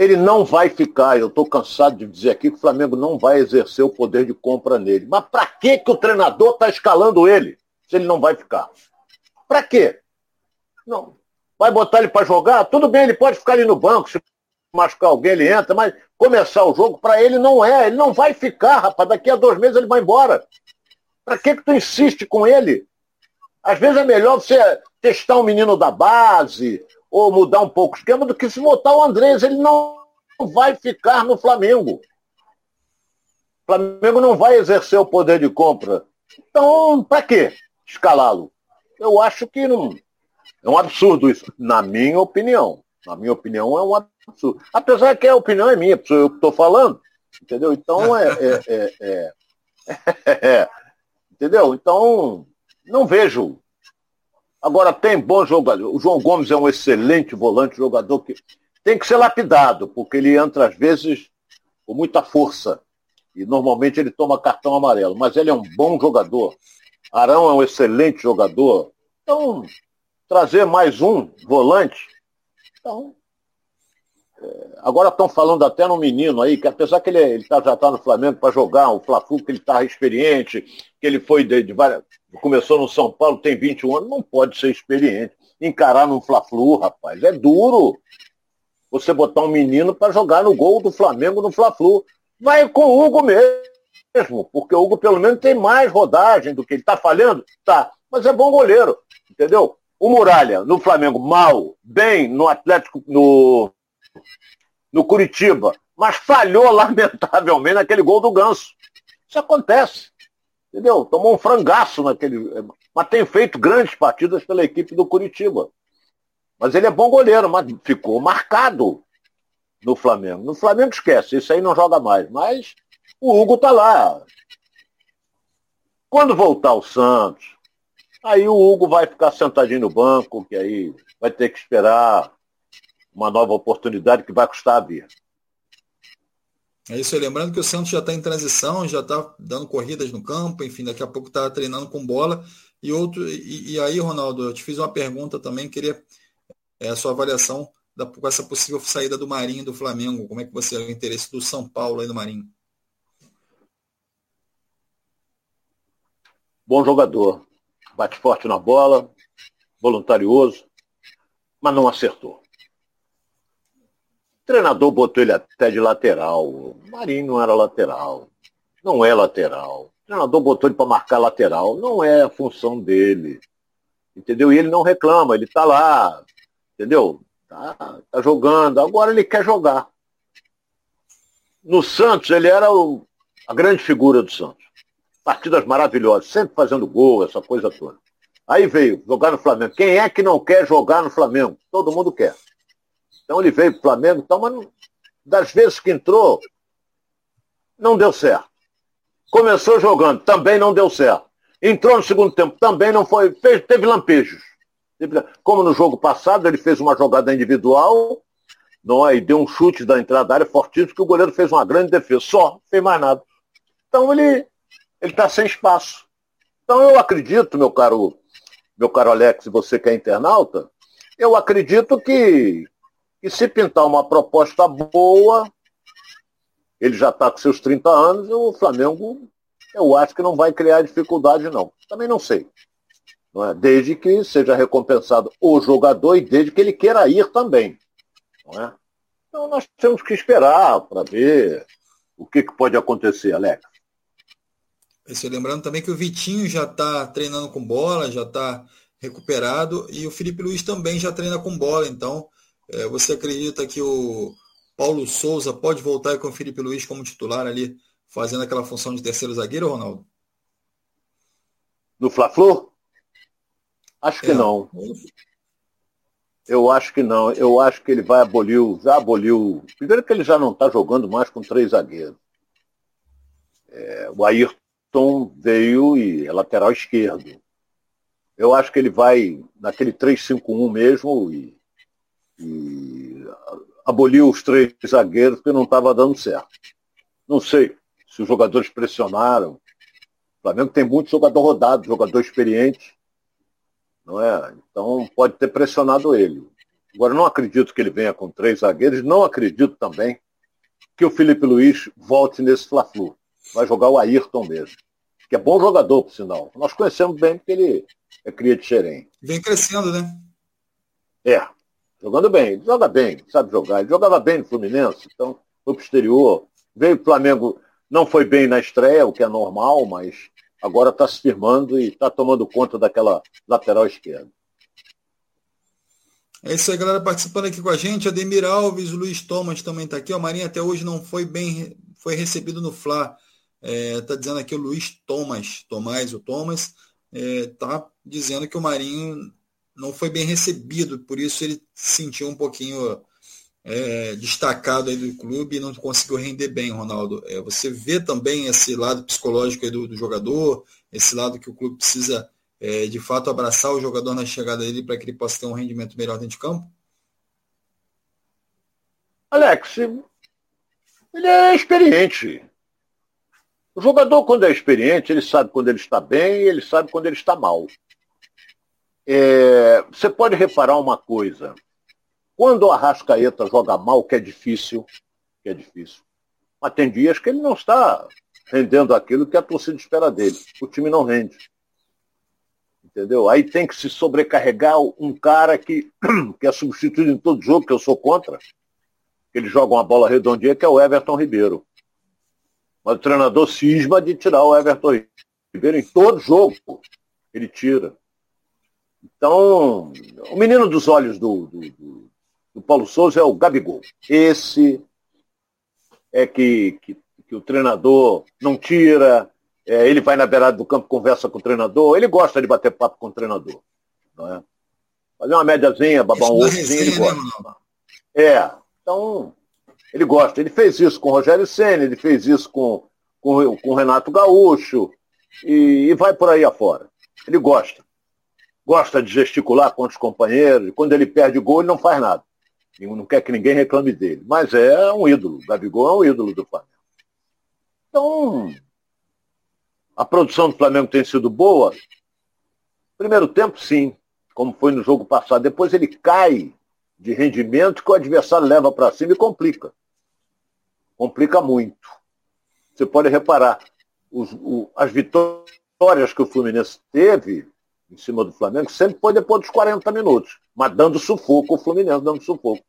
Ele não vai ficar, eu estou cansado de dizer aqui que o Flamengo não vai exercer o poder de compra nele. Mas para que, que o treinador está escalando ele, se ele não vai ficar? Para quê? Não. Vai botar ele para jogar? Tudo bem, ele pode ficar ali no banco, se machucar alguém, ele entra, mas começar o jogo para ele não é. Ele não vai ficar, rapaz. Daqui a dois meses ele vai embora. Para que, que tu insiste com ele? Às vezes é melhor você testar um menino da base, ou mudar um pouco o esquema do que se botar o Andrés. Ele não vai ficar no Flamengo. O Flamengo não vai exercer o poder de compra. Então, para que escalá-lo? Eu acho que não. É um absurdo isso, na minha opinião. Na minha opinião, é um absurdo. Apesar que a opinião é minha, sou eu estou falando. Entendeu? Então, é, é, é, é, é entendeu? Então, não vejo Agora tem bom jogador. O João Gomes é um excelente volante, jogador que tem que ser lapidado, porque ele entra às vezes com muita força. E normalmente ele toma cartão amarelo. Mas ele é um bom jogador. Arão é um excelente jogador. Então, trazer mais um volante. Então, Agora estão falando até no menino aí, que apesar que ele, ele tá, já está no Flamengo para jogar, o Fla-Flu, que ele está experiente, que ele foi de, de várias, começou no São Paulo, tem 21 anos, não pode ser experiente. Encarar num Fla-Flu, rapaz, é duro. Você botar um menino para jogar no gol do Flamengo no Fla-Flu. Vai com o Hugo mesmo, porque o Hugo pelo menos tem mais rodagem do que ele está falhando, tá, mas é bom goleiro, entendeu? O Muralha, no Flamengo, mal, bem, no Atlético, no no Curitiba, mas falhou lamentavelmente naquele gol do Ganso. Isso acontece. Entendeu? Tomou um frangaço naquele. Mas tem feito grandes partidas pela equipe do Curitiba. Mas ele é bom goleiro, mas ficou marcado no Flamengo. No Flamengo esquece, isso aí não joga mais. Mas o Hugo tá lá. Quando voltar o Santos, aí o Hugo vai ficar sentadinho no banco, que aí vai ter que esperar uma nova oportunidade que vai custar a vir. É isso aí, lembrando que o Santos já está em transição, já está dando corridas no campo, enfim, daqui a pouco está treinando com bola. E outro, e, e, aí, Ronaldo, eu te fiz uma pergunta também, queria é, a sua avaliação da, com essa possível saída do Marinho do Flamengo. Como é que você é o interesse do São Paulo aí no Marinho? Bom jogador, bate forte na bola, voluntarioso, mas não acertou. Treinador botou ele até de lateral. O Marinho não era lateral. Não é lateral. O treinador botou ele para marcar lateral. Não é a função dele. Entendeu? E ele não reclama, ele está lá. Entendeu? Tá, tá jogando. Agora ele quer jogar. No Santos, ele era o, a grande figura do Santos. Partidas maravilhosas, sempre fazendo gol, essa coisa toda. Aí veio jogar no Flamengo. Quem é que não quer jogar no Flamengo? Todo mundo quer. Então ele veio para o Flamengo, então, mas das vezes que entrou, não deu certo. Começou jogando, também não deu certo. Entrou no segundo tempo, também não foi, fez, teve lampejos. Como no jogo passado, ele fez uma jogada individual, não é? e deu um chute da entrada da área fortíssimo, que o goleiro fez uma grande defesa. Só, não fez mais nada. Então ele está sem espaço. Então eu acredito, meu caro, meu caro Alex, você que é internauta, eu acredito que, e se pintar uma proposta boa, ele já está com seus 30 anos, o Flamengo, eu acho que não vai criar dificuldade, não. Também não sei. Não é? Desde que seja recompensado o jogador e desde que ele queira ir também. Não é? Então nós temos que esperar para ver o que, que pode acontecer, Alex. Esse, lembrando também que o Vitinho já está treinando com bola, já está recuperado, e o Felipe Luiz também já treina com bola, então é, você acredita que o Paulo Souza pode voltar com o Felipe Luiz como titular ali, fazendo aquela função de terceiro zagueiro, Ronaldo? No Fla-Flu? Acho que é. não. Eu acho que não. Eu acho que ele vai abolir, já aboliu. Primeiro que ele já não está jogando mais com três zagueiros. É, o Ayrton veio e é lateral esquerdo. Eu acho que ele vai naquele 3-5-1 mesmo e e aboliu os três zagueiros porque não estava dando certo. Não sei se os jogadores pressionaram. O Flamengo tem muito jogador rodado, jogador experiente. Não é? Então pode ter pressionado ele. Agora não acredito que ele venha com três zagueiros, não acredito também que o Felipe Luiz volte nesse Fla-Flu. Vai jogar o Ayrton mesmo. Que é bom jogador, por sinal. Nós conhecemos bem porque ele é cria de Xerém. Vem crescendo, né? É, Jogando bem, ele joga bem, sabe jogar. Ele jogava bem no Fluminense, então foi pro exterior. Veio o Flamengo, não foi bem na estreia, o que é normal, mas agora está se firmando e está tomando conta daquela lateral esquerda. É isso aí, galera, participando aqui com a gente. Ademir Alves, Luiz Thomas também está aqui. O Marinho até hoje não foi bem, foi recebido no Fla. Está é, dizendo aqui o Luiz Thomas, Tomás, o Thomas, está é, dizendo que o Marinho não foi bem recebido, por isso ele se sentiu um pouquinho é, destacado aí do clube e não conseguiu render bem, Ronaldo. É, você vê também esse lado psicológico do, do, jogador, esse lado que o clube precisa é, de fato abraçar o jogador na chegada dele para que ele possa ter um rendimento melhor dentro de campo? Alex, ele é experiente. O jogador, quando é experiente, ele sabe quando ele está bem e ele sabe quando ele está mal. É, você pode reparar uma coisa. Quando o Arrascaeta joga mal, que é difícil, que é difícil, mas tem dias que ele não está rendendo aquilo que a torcida espera dele. O time não rende. Entendeu? Aí tem que se sobrecarregar um cara que, que é substituído em todo jogo, que eu sou contra. Ele joga uma bola redondinha, que é o Everton Ribeiro. Mas o treinador cisma de tirar o Everton Ribeiro em todo jogo. Ele tira. Então, o menino dos olhos do, do, do, do Paulo Souza é o Gabigol. Esse é que, que, que o treinador não tira, é, ele vai na beirada do campo, conversa com o treinador, ele gosta de bater papo com o treinador. Não é? Fazer uma médiazinha, babar um ovozinho, ele gosta. Né, é, então, ele gosta. Ele fez isso com o Rogério Senna, ele fez isso com, com, com o Renato Gaúcho, e, e vai por aí afora. Ele gosta. Gosta de gesticular com os companheiros, quando ele perde gol, ele não faz nada. Não quer que ninguém reclame dele. Mas é um ídolo. Gabigol é um ídolo do Flamengo. Então, a produção do Flamengo tem sido boa? Primeiro tempo, sim, como foi no jogo passado. Depois ele cai de rendimento que o adversário leva para cima e complica. Complica muito. Você pode reparar, os, o, as vitórias que o Fluminense teve em cima do Flamengo sempre foi depois dos 40 minutos, mas dando sufoco, o Fluminense dando sufoco.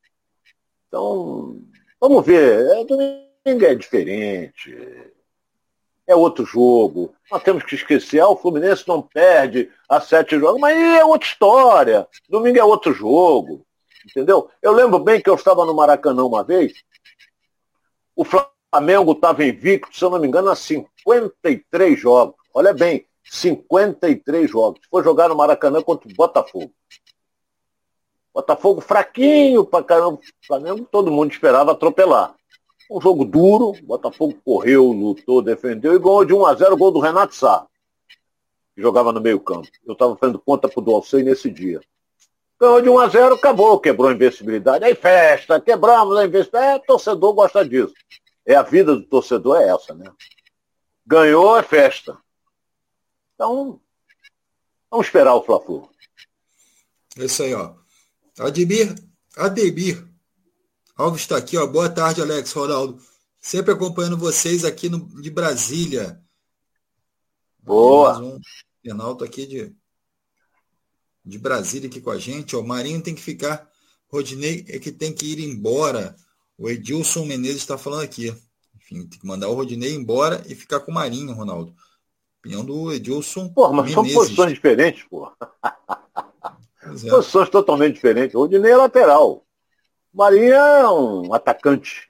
Então, vamos ver. É, domingo é diferente. É outro jogo. Nós temos que esquecer, ah, o Fluminense não perde a sete jogos, mas é outra história. Domingo é outro jogo. Entendeu? Eu lembro bem que eu estava no Maracanã uma vez, o Flamengo estava invicto, se eu não me engano, a 53 jogos. Olha bem, 53 jogos. Foi jogar no Maracanã contra o Botafogo. Botafogo fraquinho pra caramba. Flamengo todo mundo esperava atropelar. Um jogo duro, Botafogo correu, lutou, defendeu e ganhou de 1 a 0 o gol do Renato Sá, que jogava no meio campo. Eu estava fazendo conta pro Dolcei nesse dia. Ganhou de 1 a 0 acabou, quebrou a invencibilidade. Aí festa, quebramos a invencibilidade. É, torcedor gosta disso. É a vida do torcedor é essa, né? Ganhou é festa. Então, vamos esperar o Fla-Flu. É isso aí, ó. Ademir, Ademir Alves está aqui, ó. Boa tarde, Alex, Ronaldo. Sempre acompanhando vocês aqui no, de Brasília. Boa. Mais um penalto aqui de, de Brasília aqui com a gente. O Marinho tem que ficar. Rodinei é que tem que ir embora. O Edilson Menezes está falando aqui. Enfim, tem que mandar o Rodinei embora e ficar com o Marinho, Ronaldo. Opinião do Edilson. Porra, mas Menezes. são posições diferentes, porra. É. Posições totalmente diferentes. O Rodinei é lateral. Marinha é um atacante.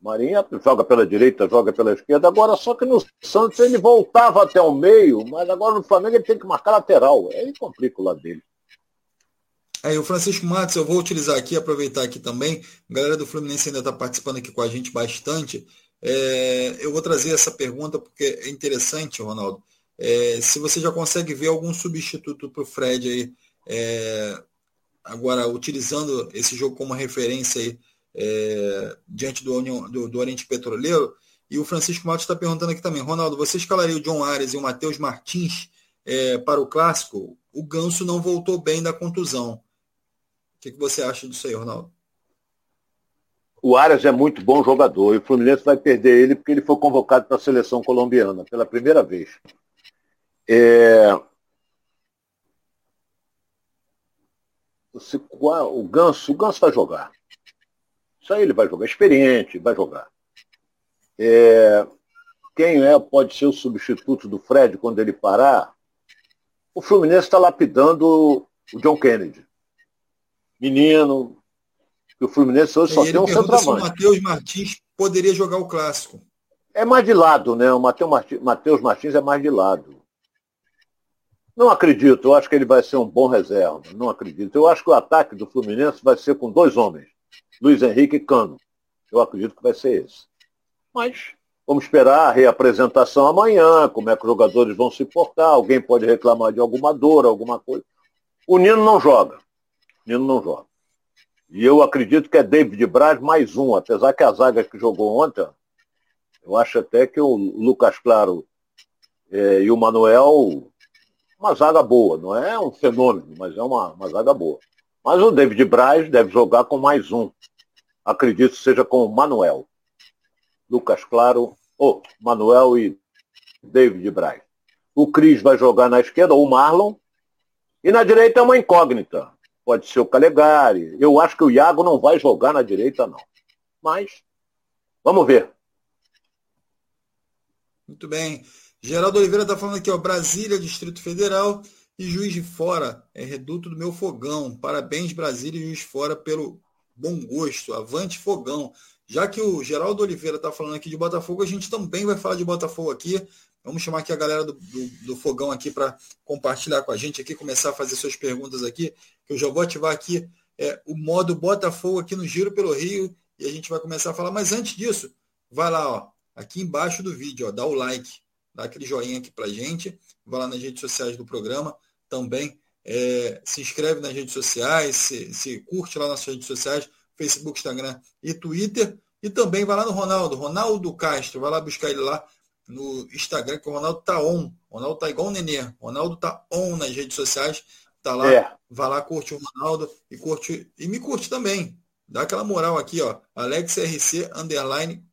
Marinha joga pela direita, joga pela esquerda. Agora, só que no Santos ele voltava até o meio, mas agora no Flamengo ele tem que marcar lateral. Aí complica o lado dele. Aí, o Francisco Matos, eu vou utilizar aqui, aproveitar aqui também. A galera do Fluminense ainda está participando aqui com a gente bastante. É, eu vou trazer essa pergunta porque é interessante, Ronaldo. É, se você já consegue ver algum substituto para o Fred aí, é, agora utilizando esse jogo como referência aí, é, diante do, União, do, do, Oriente Petroleiro. E o Francisco Matos está perguntando aqui também, Ronaldo, você escalaria o John Ares e o Matheus Martins é, para o clássico? O Ganso não voltou bem da contusão. O que, que você acha disso aí, Ronaldo? O Arias é muito bom jogador e o Fluminense vai perder ele porque ele foi convocado para a seleção colombiana pela primeira vez. É, o Ganso, o Ganso vai jogar. Isso aí ele vai jogar, experiente, vai jogar. É, quem é pode ser o substituto do Fred quando ele parar? O Fluminense está lapidando o John Kennedy. Menino, que o Fluminense hoje só tem um centroavante. Se o Matheus Martins poderia jogar o clássico. É mais de lado, né? O Matheus Martins, é mais de lado. Não acredito, eu acho que ele vai ser um bom reserva. Não acredito. Eu acho que o ataque do Fluminense vai ser com dois homens, Luiz Henrique e Cano. Eu acredito que vai ser esse. Mas vamos esperar a reapresentação amanhã, como é que os jogadores vão se portar, alguém pode reclamar de alguma dor, alguma coisa. O Nino não joga. O Nino não joga. E eu acredito que é David Braz mais um, apesar que a zaga que jogou ontem, eu acho até que o Lucas Claro é, e o Manuel uma zaga boa, não é um fenômeno, mas é uma, uma zaga boa. Mas o David Braz deve jogar com mais um. Acredito que seja com o Manuel. Lucas Claro, oh, Manuel e David Braz. O Cris vai jogar na esquerda, ou o Marlon. E na direita é uma incógnita. Pode ser o Calegari. Eu acho que o Iago não vai jogar na direita, não. Mas, vamos ver. Muito bem. Geraldo Oliveira está falando aqui, ó, Brasília, Distrito Federal e Juiz de Fora, é reduto do meu fogão. Parabéns, Brasília e Juiz de Fora, pelo bom gosto. Avante fogão. Já que o Geraldo Oliveira está falando aqui de Botafogo, a gente também vai falar de Botafogo aqui. Vamos chamar aqui a galera do, do, do Fogão aqui para compartilhar com a gente aqui, começar a fazer suas perguntas aqui, que eu já vou ativar aqui é, o modo Botafogo aqui no Giro pelo Rio e a gente vai começar a falar. Mas antes disso, vai lá, ó, aqui embaixo do vídeo, ó, dá o like, dá aquele joinha aqui para gente, vai lá nas redes sociais do programa também, é, se inscreve nas redes sociais, se, se curte lá nas redes sociais, Facebook, Instagram e Twitter. E também vai lá no Ronaldo, Ronaldo Castro, vai lá buscar ele lá no Instagram, que o Ronaldo tá on. O Ronaldo tá igual o Nenê. O Ronaldo tá on nas redes sociais. Tá lá, é. vai lá, curte o Ronaldo e curte. E me curte também. Dá aquela moral aqui, ó. Alex RC underline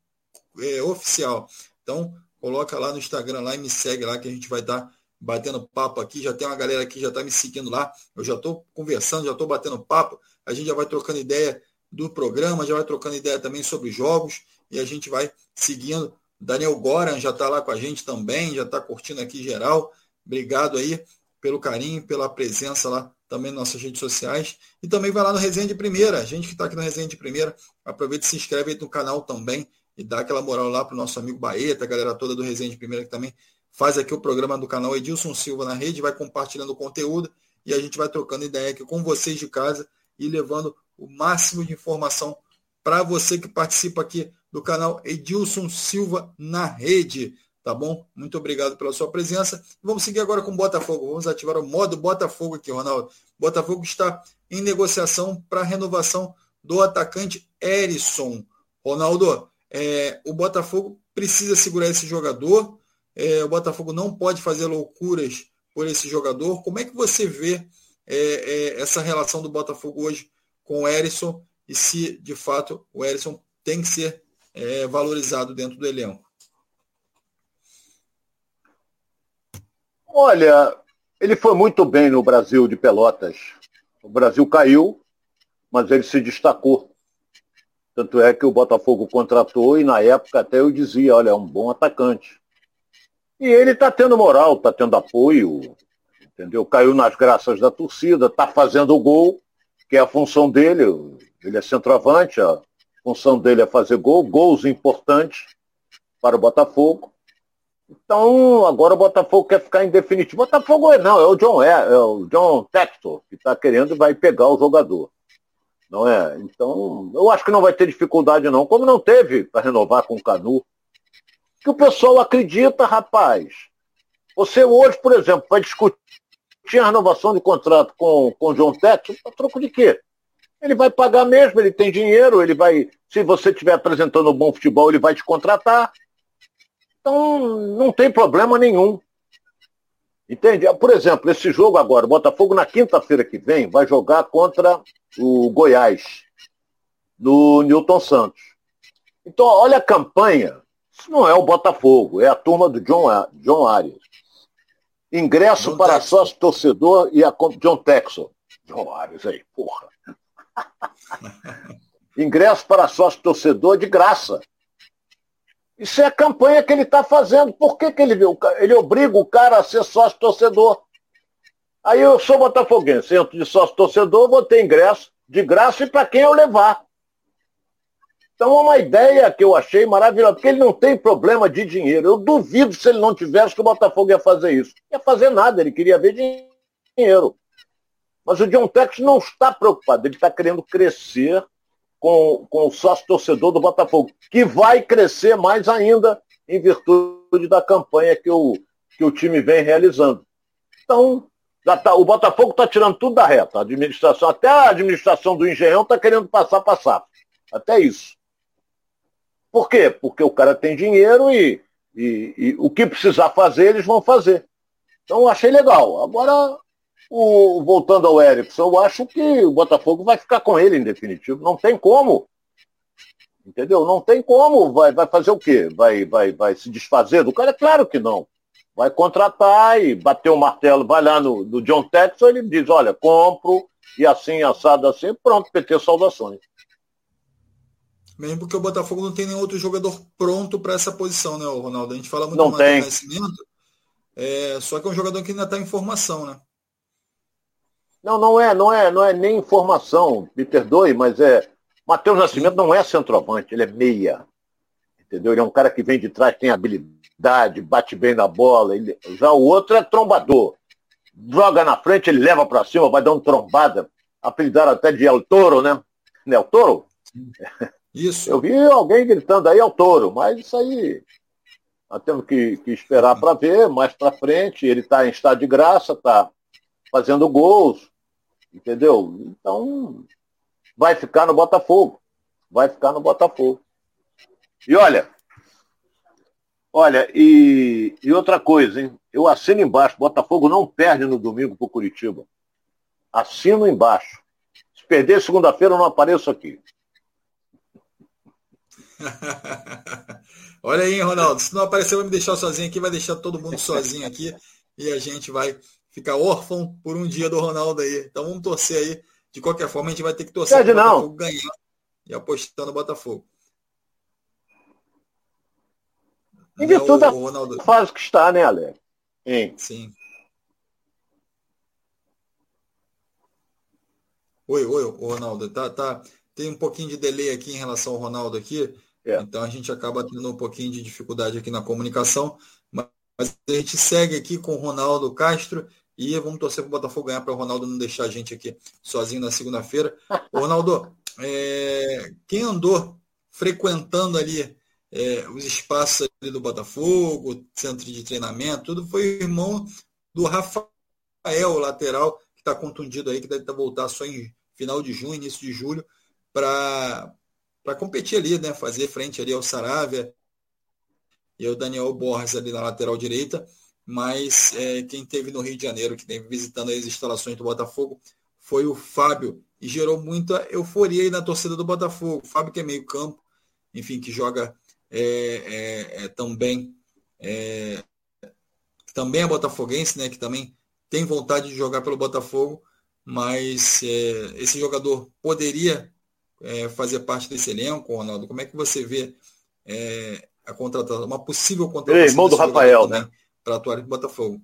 é, oficial. Então, coloca lá no Instagram lá e me segue lá que a gente vai estar tá batendo papo aqui. Já tem uma galera aqui já tá me seguindo lá. Eu já estou conversando, já estou batendo papo. A gente já vai trocando ideia do programa, já vai trocando ideia também sobre jogos e a gente vai seguindo. Daniel Goran já está lá com a gente também, já está curtindo aqui geral. Obrigado aí pelo carinho, pela presença lá também nas nossas redes sociais. E também vai lá no Resenha de Primeira. A gente que está aqui no Resenha de Primeira, aproveita e se inscreve aí no canal também e dá aquela moral lá para o nosso amigo Baeta, a galera toda do Resenha de Primeira que também faz aqui o programa do canal Edilson Silva na rede, vai compartilhando o conteúdo e a gente vai trocando ideia aqui com vocês de casa e levando o máximo de informação para você que participa aqui do canal Edilson Silva na rede. Tá bom? Muito obrigado pela sua presença. Vamos seguir agora com o Botafogo. Vamos ativar o modo Botafogo aqui, Ronaldo. Botafogo está em negociação para renovação do atacante Erisson. Ronaldo, é, o Botafogo precisa segurar esse jogador. É, o Botafogo não pode fazer loucuras por esse jogador. Como é que você vê é, é essa relação do Botafogo hoje com o Erisson e se de fato o Erisson tem que ser é, valorizado dentro do elenco. Olha, ele foi muito bem no Brasil de Pelotas. O Brasil caiu, mas ele se destacou. Tanto é que o Botafogo contratou e na época até eu dizia, olha, é um bom atacante. E ele está tendo moral, está tendo apoio, entendeu? Caiu nas graças da torcida, está fazendo o gol que é a função dele, ele é centroavante, a função dele é fazer gol, gols importantes para o Botafogo. Então, agora o Botafogo quer ficar em definitivo. Botafogo não, é o John, é, é o John Textor que está querendo e vai pegar o jogador. Não é? Então, eu acho que não vai ter dificuldade não, como não teve para renovar com o Canu. Que o pessoal acredita, rapaz. Você hoje, por exemplo, vai discutir tinha renovação de contrato com, com o John Texas, a troco de quê? Ele vai pagar mesmo, ele tem dinheiro, ele vai. Se você estiver apresentando um bom futebol, ele vai te contratar. Então, não tem problema nenhum. Entende? Por exemplo, esse jogo agora, o Botafogo na quinta-feira que vem vai jogar contra o Goiás, no Newton Santos. Então, olha a campanha. Isso não é o Botafogo, é a turma do John, John Arias. Ingresso John para Texon. sócio torcedor e a John Texon. John Arias aí, porra. Ingresso para sócio torcedor de graça. Isso é a campanha que ele está fazendo. Por que, que ele, ele obriga o cara a ser sócio torcedor? Aí eu sou botafoguense, entro de sócio torcedor, vou ter ingresso de graça e para quem eu levar. Então é uma ideia que eu achei maravilhosa, porque ele não tem problema de dinheiro. Eu duvido se ele não tivesse que o Botafogo ia fazer isso. Ia fazer nada, ele queria ver dinheiro. Mas o John Tex não está preocupado, ele está querendo crescer com, com o sócio torcedor do Botafogo, que vai crescer mais ainda em virtude da campanha que o, que o time vem realizando. Então, já tá, o Botafogo está tirando tudo da reta. A administração, até a administração do Engenhão está querendo passar para SAF. Até isso. Por quê? Porque o cara tem dinheiro e, e, e o que precisar fazer, eles vão fazer. Então, achei legal. Agora, o, voltando ao Erickson, eu acho que o Botafogo vai ficar com ele em definitivo. Não tem como. Entendeu? Não tem como. Vai, vai fazer o quê? Vai, vai, vai se desfazer do cara? É claro que não. Vai contratar e bater o martelo, vai lá no, no John Texas, ele diz, olha, compro, e assim, assado assim, pronto, PT saudações. Mesmo porque o Botafogo não tem nenhum outro jogador pronto para essa posição, né, Ronaldo? A gente fala muito não do tem. Nascimento, é, só que é um jogador que ainda está em formação, né? Não, não é, não é, não é nem informação, me perdoe, mas é. Matheus Nascimento não é centroavante, ele é meia. Entendeu? Ele é um cara que vem de trás, tem habilidade, bate bem na bola. Ele... Já o outro é trombador. Joga na frente, ele leva para cima, vai dar uma trombada. Apelidaram até de El Toro, né? Não é El Toro? Isso. Eu vi alguém gritando aí El Toro, mas isso aí nós temos que, que esperar para ver mais para frente. Ele está em estado de graça, está fazendo gols, entendeu? Então, vai ficar no Botafogo. Vai ficar no Botafogo. E olha, olha, e, e outra coisa, hein? Eu assino embaixo, Botafogo não perde no domingo para o Curitiba. Assino embaixo. Se perder segunda-feira, eu não apareço aqui. Olha aí, Ronaldo. Se não aparecer, vai me deixar sozinho aqui, vai deixar todo mundo sozinho aqui e a gente vai ficar órfão por um dia do Ronaldo aí. Então vamos torcer aí. De qualquer forma, a gente vai ter que torcer para o Botafogo ganhar e apostar no Botafogo. Em virtude da Ronaldo... fase que está, né, Alex? Hein? Sim. Oi, oi, Ronaldo. Tá, tá, tem um pouquinho de delay aqui em relação ao Ronaldo aqui. É. Então a gente acaba tendo um pouquinho de dificuldade aqui na comunicação, mas a gente segue aqui com o Ronaldo Castro e vamos torcer para o Botafogo ganhar para o Ronaldo não deixar a gente aqui sozinho na segunda-feira. Ronaldo, é, quem andou frequentando ali é, os espaços ali do Botafogo, centro de treinamento, tudo foi o irmão do Rafael, lateral, que está contundido aí, que deve voltar só em final de junho, início de julho, para para competir ali, né? Fazer frente ali ao Saravia e ao Daniel Borges ali na lateral direita. Mas é, quem teve no Rio de Janeiro, que teve visitando as instalações do Botafogo, foi o Fábio e gerou muita euforia aí na torcida do Botafogo. O Fábio que é meio campo, enfim, que joga é, é, é também é, também é botafoguense, né? Que também tem vontade de jogar pelo Botafogo, mas é, esse jogador poderia fazer parte desse elenco, Ronaldo? Como é que você vê é, a contratação, uma possível contratação? É irmão do Rafael, né? Para atuar em Botafogo.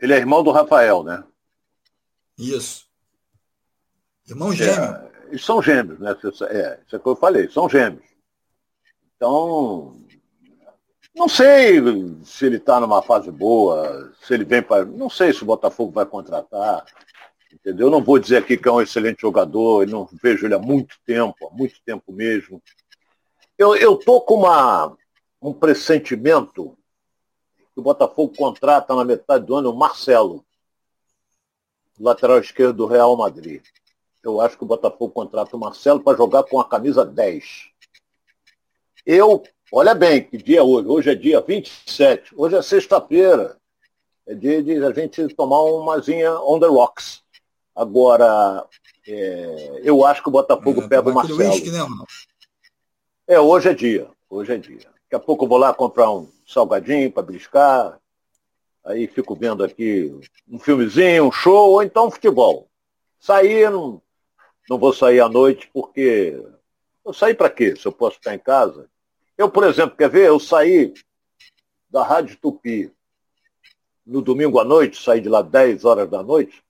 Ele é irmão do Rafael, né? Isso. Irmão gêmeo. É, eles são gêmeos, né? É, isso é o que eu falei, são gêmeos. Então, não sei se ele está numa fase boa, se ele vem para. Não sei se o Botafogo vai contratar. Entendeu? Eu não vou dizer aqui que é um excelente jogador, eu não vejo ele há muito tempo, há muito tempo mesmo. Eu estou com uma, um pressentimento que o Botafogo contrata na metade do ano o Marcelo, lateral esquerdo do Real Madrid. Eu acho que o Botafogo contrata o Marcelo para jogar com a camisa 10. Eu, olha bem, que dia é hoje? Hoje é dia 27, hoje é sexta-feira. É dia de a gente tomar umazinha on the rocks. Agora, é, eu acho que o Botafogo é, pega o Marcelo. Whisky, né, é, hoje é dia. Hoje é dia. Daqui a pouco eu vou lá comprar um salgadinho para briscar. Aí fico vendo aqui um filmezinho, um show, ou então futebol. Sair, não, não vou sair à noite porque. Eu sair para quê? Se eu posso ficar em casa? Eu, por exemplo, quer ver? Eu saí da Rádio Tupi no domingo à noite, saí de lá 10 horas da noite,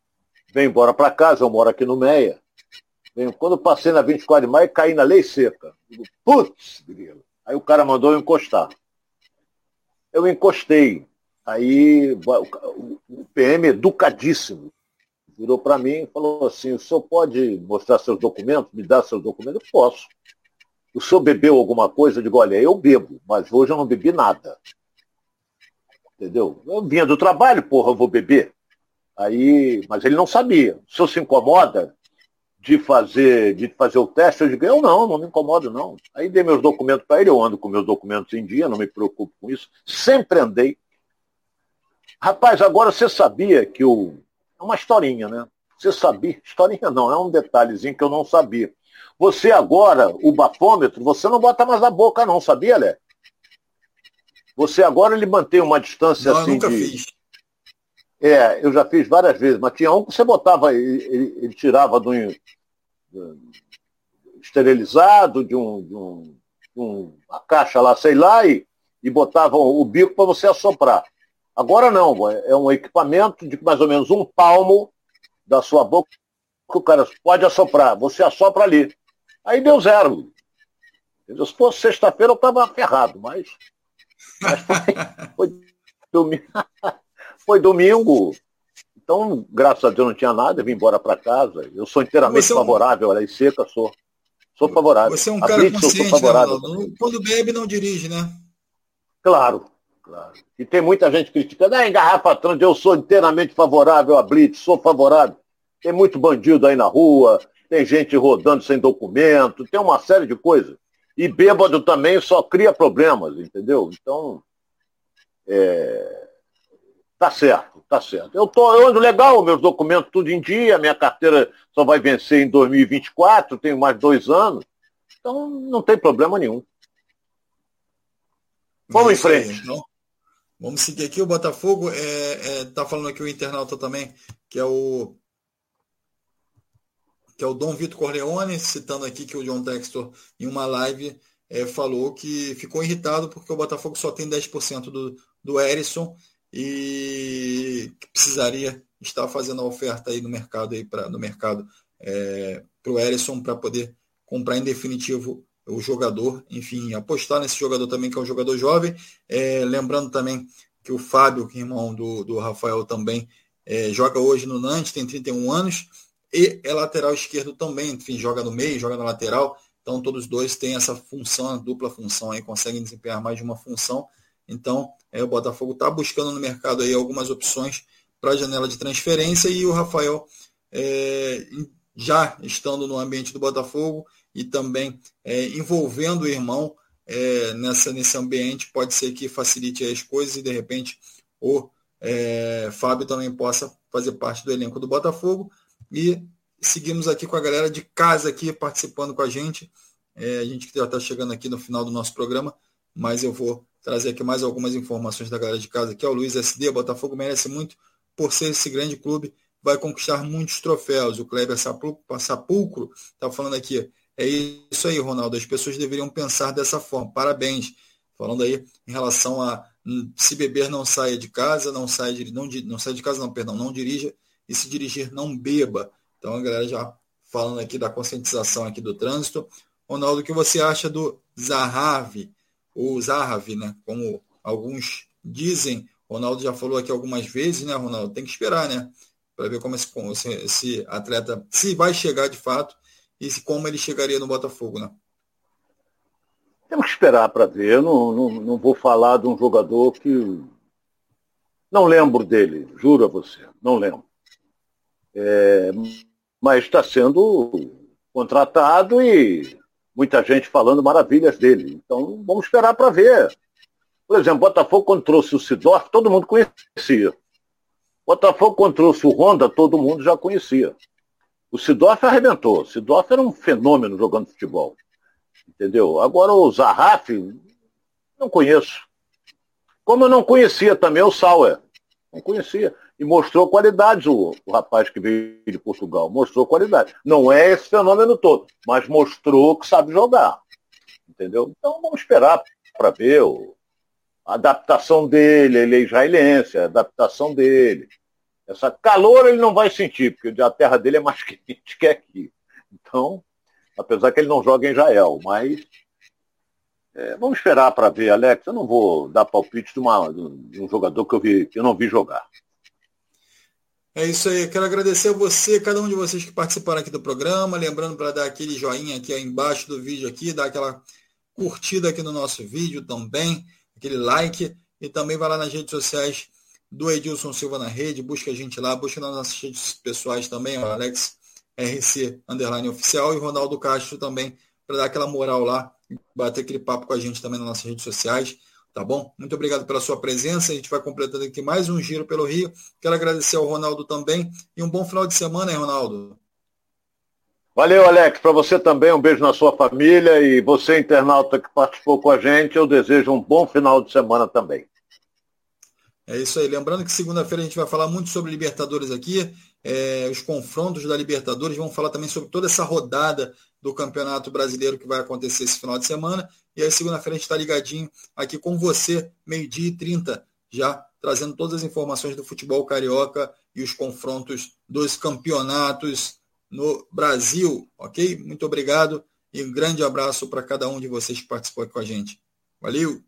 venho embora para casa, eu moro aqui no Meia. Venho, quando passei na 24 de maio, caí na lei seca. Putz, grilo. Aí o cara mandou eu encostar. Eu encostei. Aí o PM educadíssimo virou para mim e falou assim, o senhor pode mostrar seus documentos, me dar seus documentos? Eu posso. O senhor bebeu alguma coisa? Eu digo, olha, eu bebo, mas hoje eu não bebi nada. Entendeu? Eu vinha do trabalho, porra, eu vou beber. Aí, mas ele não sabia. O senhor se incomoda de fazer, de fazer o teste? Eu digo, eu não, não me incomodo, não. Aí dei meus documentos para ele, eu ando com meus documentos em dia, não me preocupo com isso. Sempre andei. Rapaz, agora você sabia que o. É uma historinha, né? Você sabia? Historinha não, é um detalhezinho que eu não sabia. Você agora, o bafômetro, você não bota mais na boca, não, sabia, Lé? Você agora ele mantém uma distância não, assim. Eu nunca de... fiz. É, eu já fiz várias vezes, mas tinha um que você botava, ele, ele tirava do, esterilizado, de, um, de, um, de uma caixa lá, sei lá, e, e botava o bico para você assoprar. Agora não, é um equipamento de mais ou menos um palmo da sua boca que o cara pode assoprar. Você assopra ali. Aí deu zero. Se fosse sexta-feira eu estava ferrado, mas, mas foi, foi, domingo, foi domingo. Então, graças a Deus não tinha nada, eu vim embora para casa. Eu sou inteiramente é um... favorável à lei seca, sou. Sou favorável. Você é um cara Blitz, consciente, né, favorável né, Quando bebe, não dirige, né? Claro, claro. E tem muita gente criticando, ah, engarrafa trans, eu sou inteiramente favorável a Blitz, sou favorável. Tem muito bandido aí na rua, tem gente rodando sem documento, tem uma série de coisas. E bêbado também só cria problemas, entendeu? Então, é... tá certo, tá certo. Eu, tô, eu ando legal, meus documentos tudo em dia, minha carteira só vai vencer em 2024, tenho mais dois anos. Então, não tem problema nenhum. Vamos em frente. Aí, então. Vamos seguir aqui. O Botafogo está é, é, tá falando aqui o internauta também, que é o que é o Dom Vitor Corleone, citando aqui que o John Textor, em uma live, é, falou que ficou irritado porque o Botafogo só tem 10% do, do Erisson e precisaria estar fazendo a oferta aí no mercado aí para no mercado é, para o Erisson para poder comprar em definitivo o jogador, enfim, apostar nesse jogador também, que é um jogador jovem. É, lembrando também que o Fábio, que é irmão do, do Rafael também, é, joga hoje no Nantes, tem 31 anos e é lateral esquerdo também, enfim, joga no meio, joga na lateral. Então todos dois têm essa função, dupla função aí, conseguem desempenhar mais de uma função. Então, é, o Botafogo está buscando no mercado aí algumas opções para a janela de transferência e o Rafael é, já estando no ambiente do Botafogo e também é, envolvendo o irmão é, nessa, nesse ambiente, pode ser que facilite as coisas e de repente o é, Fábio também possa fazer parte do elenco do Botafogo. E seguimos aqui com a galera de casa aqui participando com a gente. É, a gente já está chegando aqui no final do nosso programa, mas eu vou trazer aqui mais algumas informações da galera de casa, que é o Luiz SD. Botafogo merece muito por ser esse grande clube, vai conquistar muitos troféus. O Kleber Sapulcro está falando aqui. É isso aí, Ronaldo. As pessoas deveriam pensar dessa forma. Parabéns. Falando aí em relação a hum, se beber não saia de casa, não saia de, não, não saia de casa, não, perdão, não dirija e se dirigir não beba. Então a galera já falando aqui da conscientização aqui do trânsito. Ronaldo, o que você acha do Zahavi, ou Zahavi, né? Como alguns dizem, Ronaldo já falou aqui algumas vezes, né, Ronaldo? Tem que esperar, né? Para ver como esse, esse atleta, se vai chegar de fato e como ele chegaria no Botafogo, né? Temos que esperar para ver. Eu não, não, não vou falar de um jogador que. Não lembro dele, juro a você, não lembro. É, mas está sendo contratado e muita gente falando maravilhas dele. Então vamos esperar para ver. Por exemplo, Botafogo quando trouxe o Sidorf, todo mundo conhecia. Botafogo quando trouxe o Honda, todo mundo já conhecia. O Sidorf arrebentou. O Sidorf era um fenômeno jogando futebol. Entendeu? Agora o Zarraf, não conheço. Como eu não conhecia também o Sauer. Não conhecia e mostrou qualidades o, o rapaz que veio de Portugal. Mostrou qualidade. Não é esse fenômeno todo, mas mostrou que sabe jogar. Entendeu? Então vamos esperar para ver o, a adaptação dele, ele é israelense, a adaptação dele. Essa calor ele não vai sentir, porque a terra dele é mais quente que aqui. Então, apesar que ele não joga em Israel, mas é, vamos esperar para ver, Alex. Eu não vou dar palpite de, uma, de um jogador que eu, vi, que eu não vi jogar. É isso aí, quero agradecer a você, cada um de vocês que participaram aqui do programa, lembrando para dar aquele joinha aqui embaixo do vídeo aqui, dar aquela curtida aqui no nosso vídeo também, aquele like e também vai lá nas redes sociais do Edilson Silva na rede, busca a gente lá, busca nas nossas redes pessoais também, o Alex RC underline oficial e Ronaldo Castro também, para dar aquela moral lá, bater aquele papo com a gente também nas nossas redes sociais. Tá bom? Muito obrigado pela sua presença. A gente vai completando aqui mais um giro pelo Rio. Quero agradecer ao Ronaldo também. E um bom final de semana, hein, Ronaldo? Valeu, Alex. Para você também, um beijo na sua família. E você, internauta que participou com a gente, eu desejo um bom final de semana também. É isso aí. Lembrando que segunda-feira a gente vai falar muito sobre Libertadores aqui, é, os confrontos da Libertadores. Vamos falar também sobre toda essa rodada do Campeonato Brasileiro que vai acontecer esse final de semana. E aí, segunda-feira, a gente está ligadinho aqui com você, meio-dia e 30, já trazendo todas as informações do futebol carioca e os confrontos dos campeonatos no Brasil, ok? Muito obrigado E um grande abraço para cada um de vocês que participou aqui com a gente. Valeu!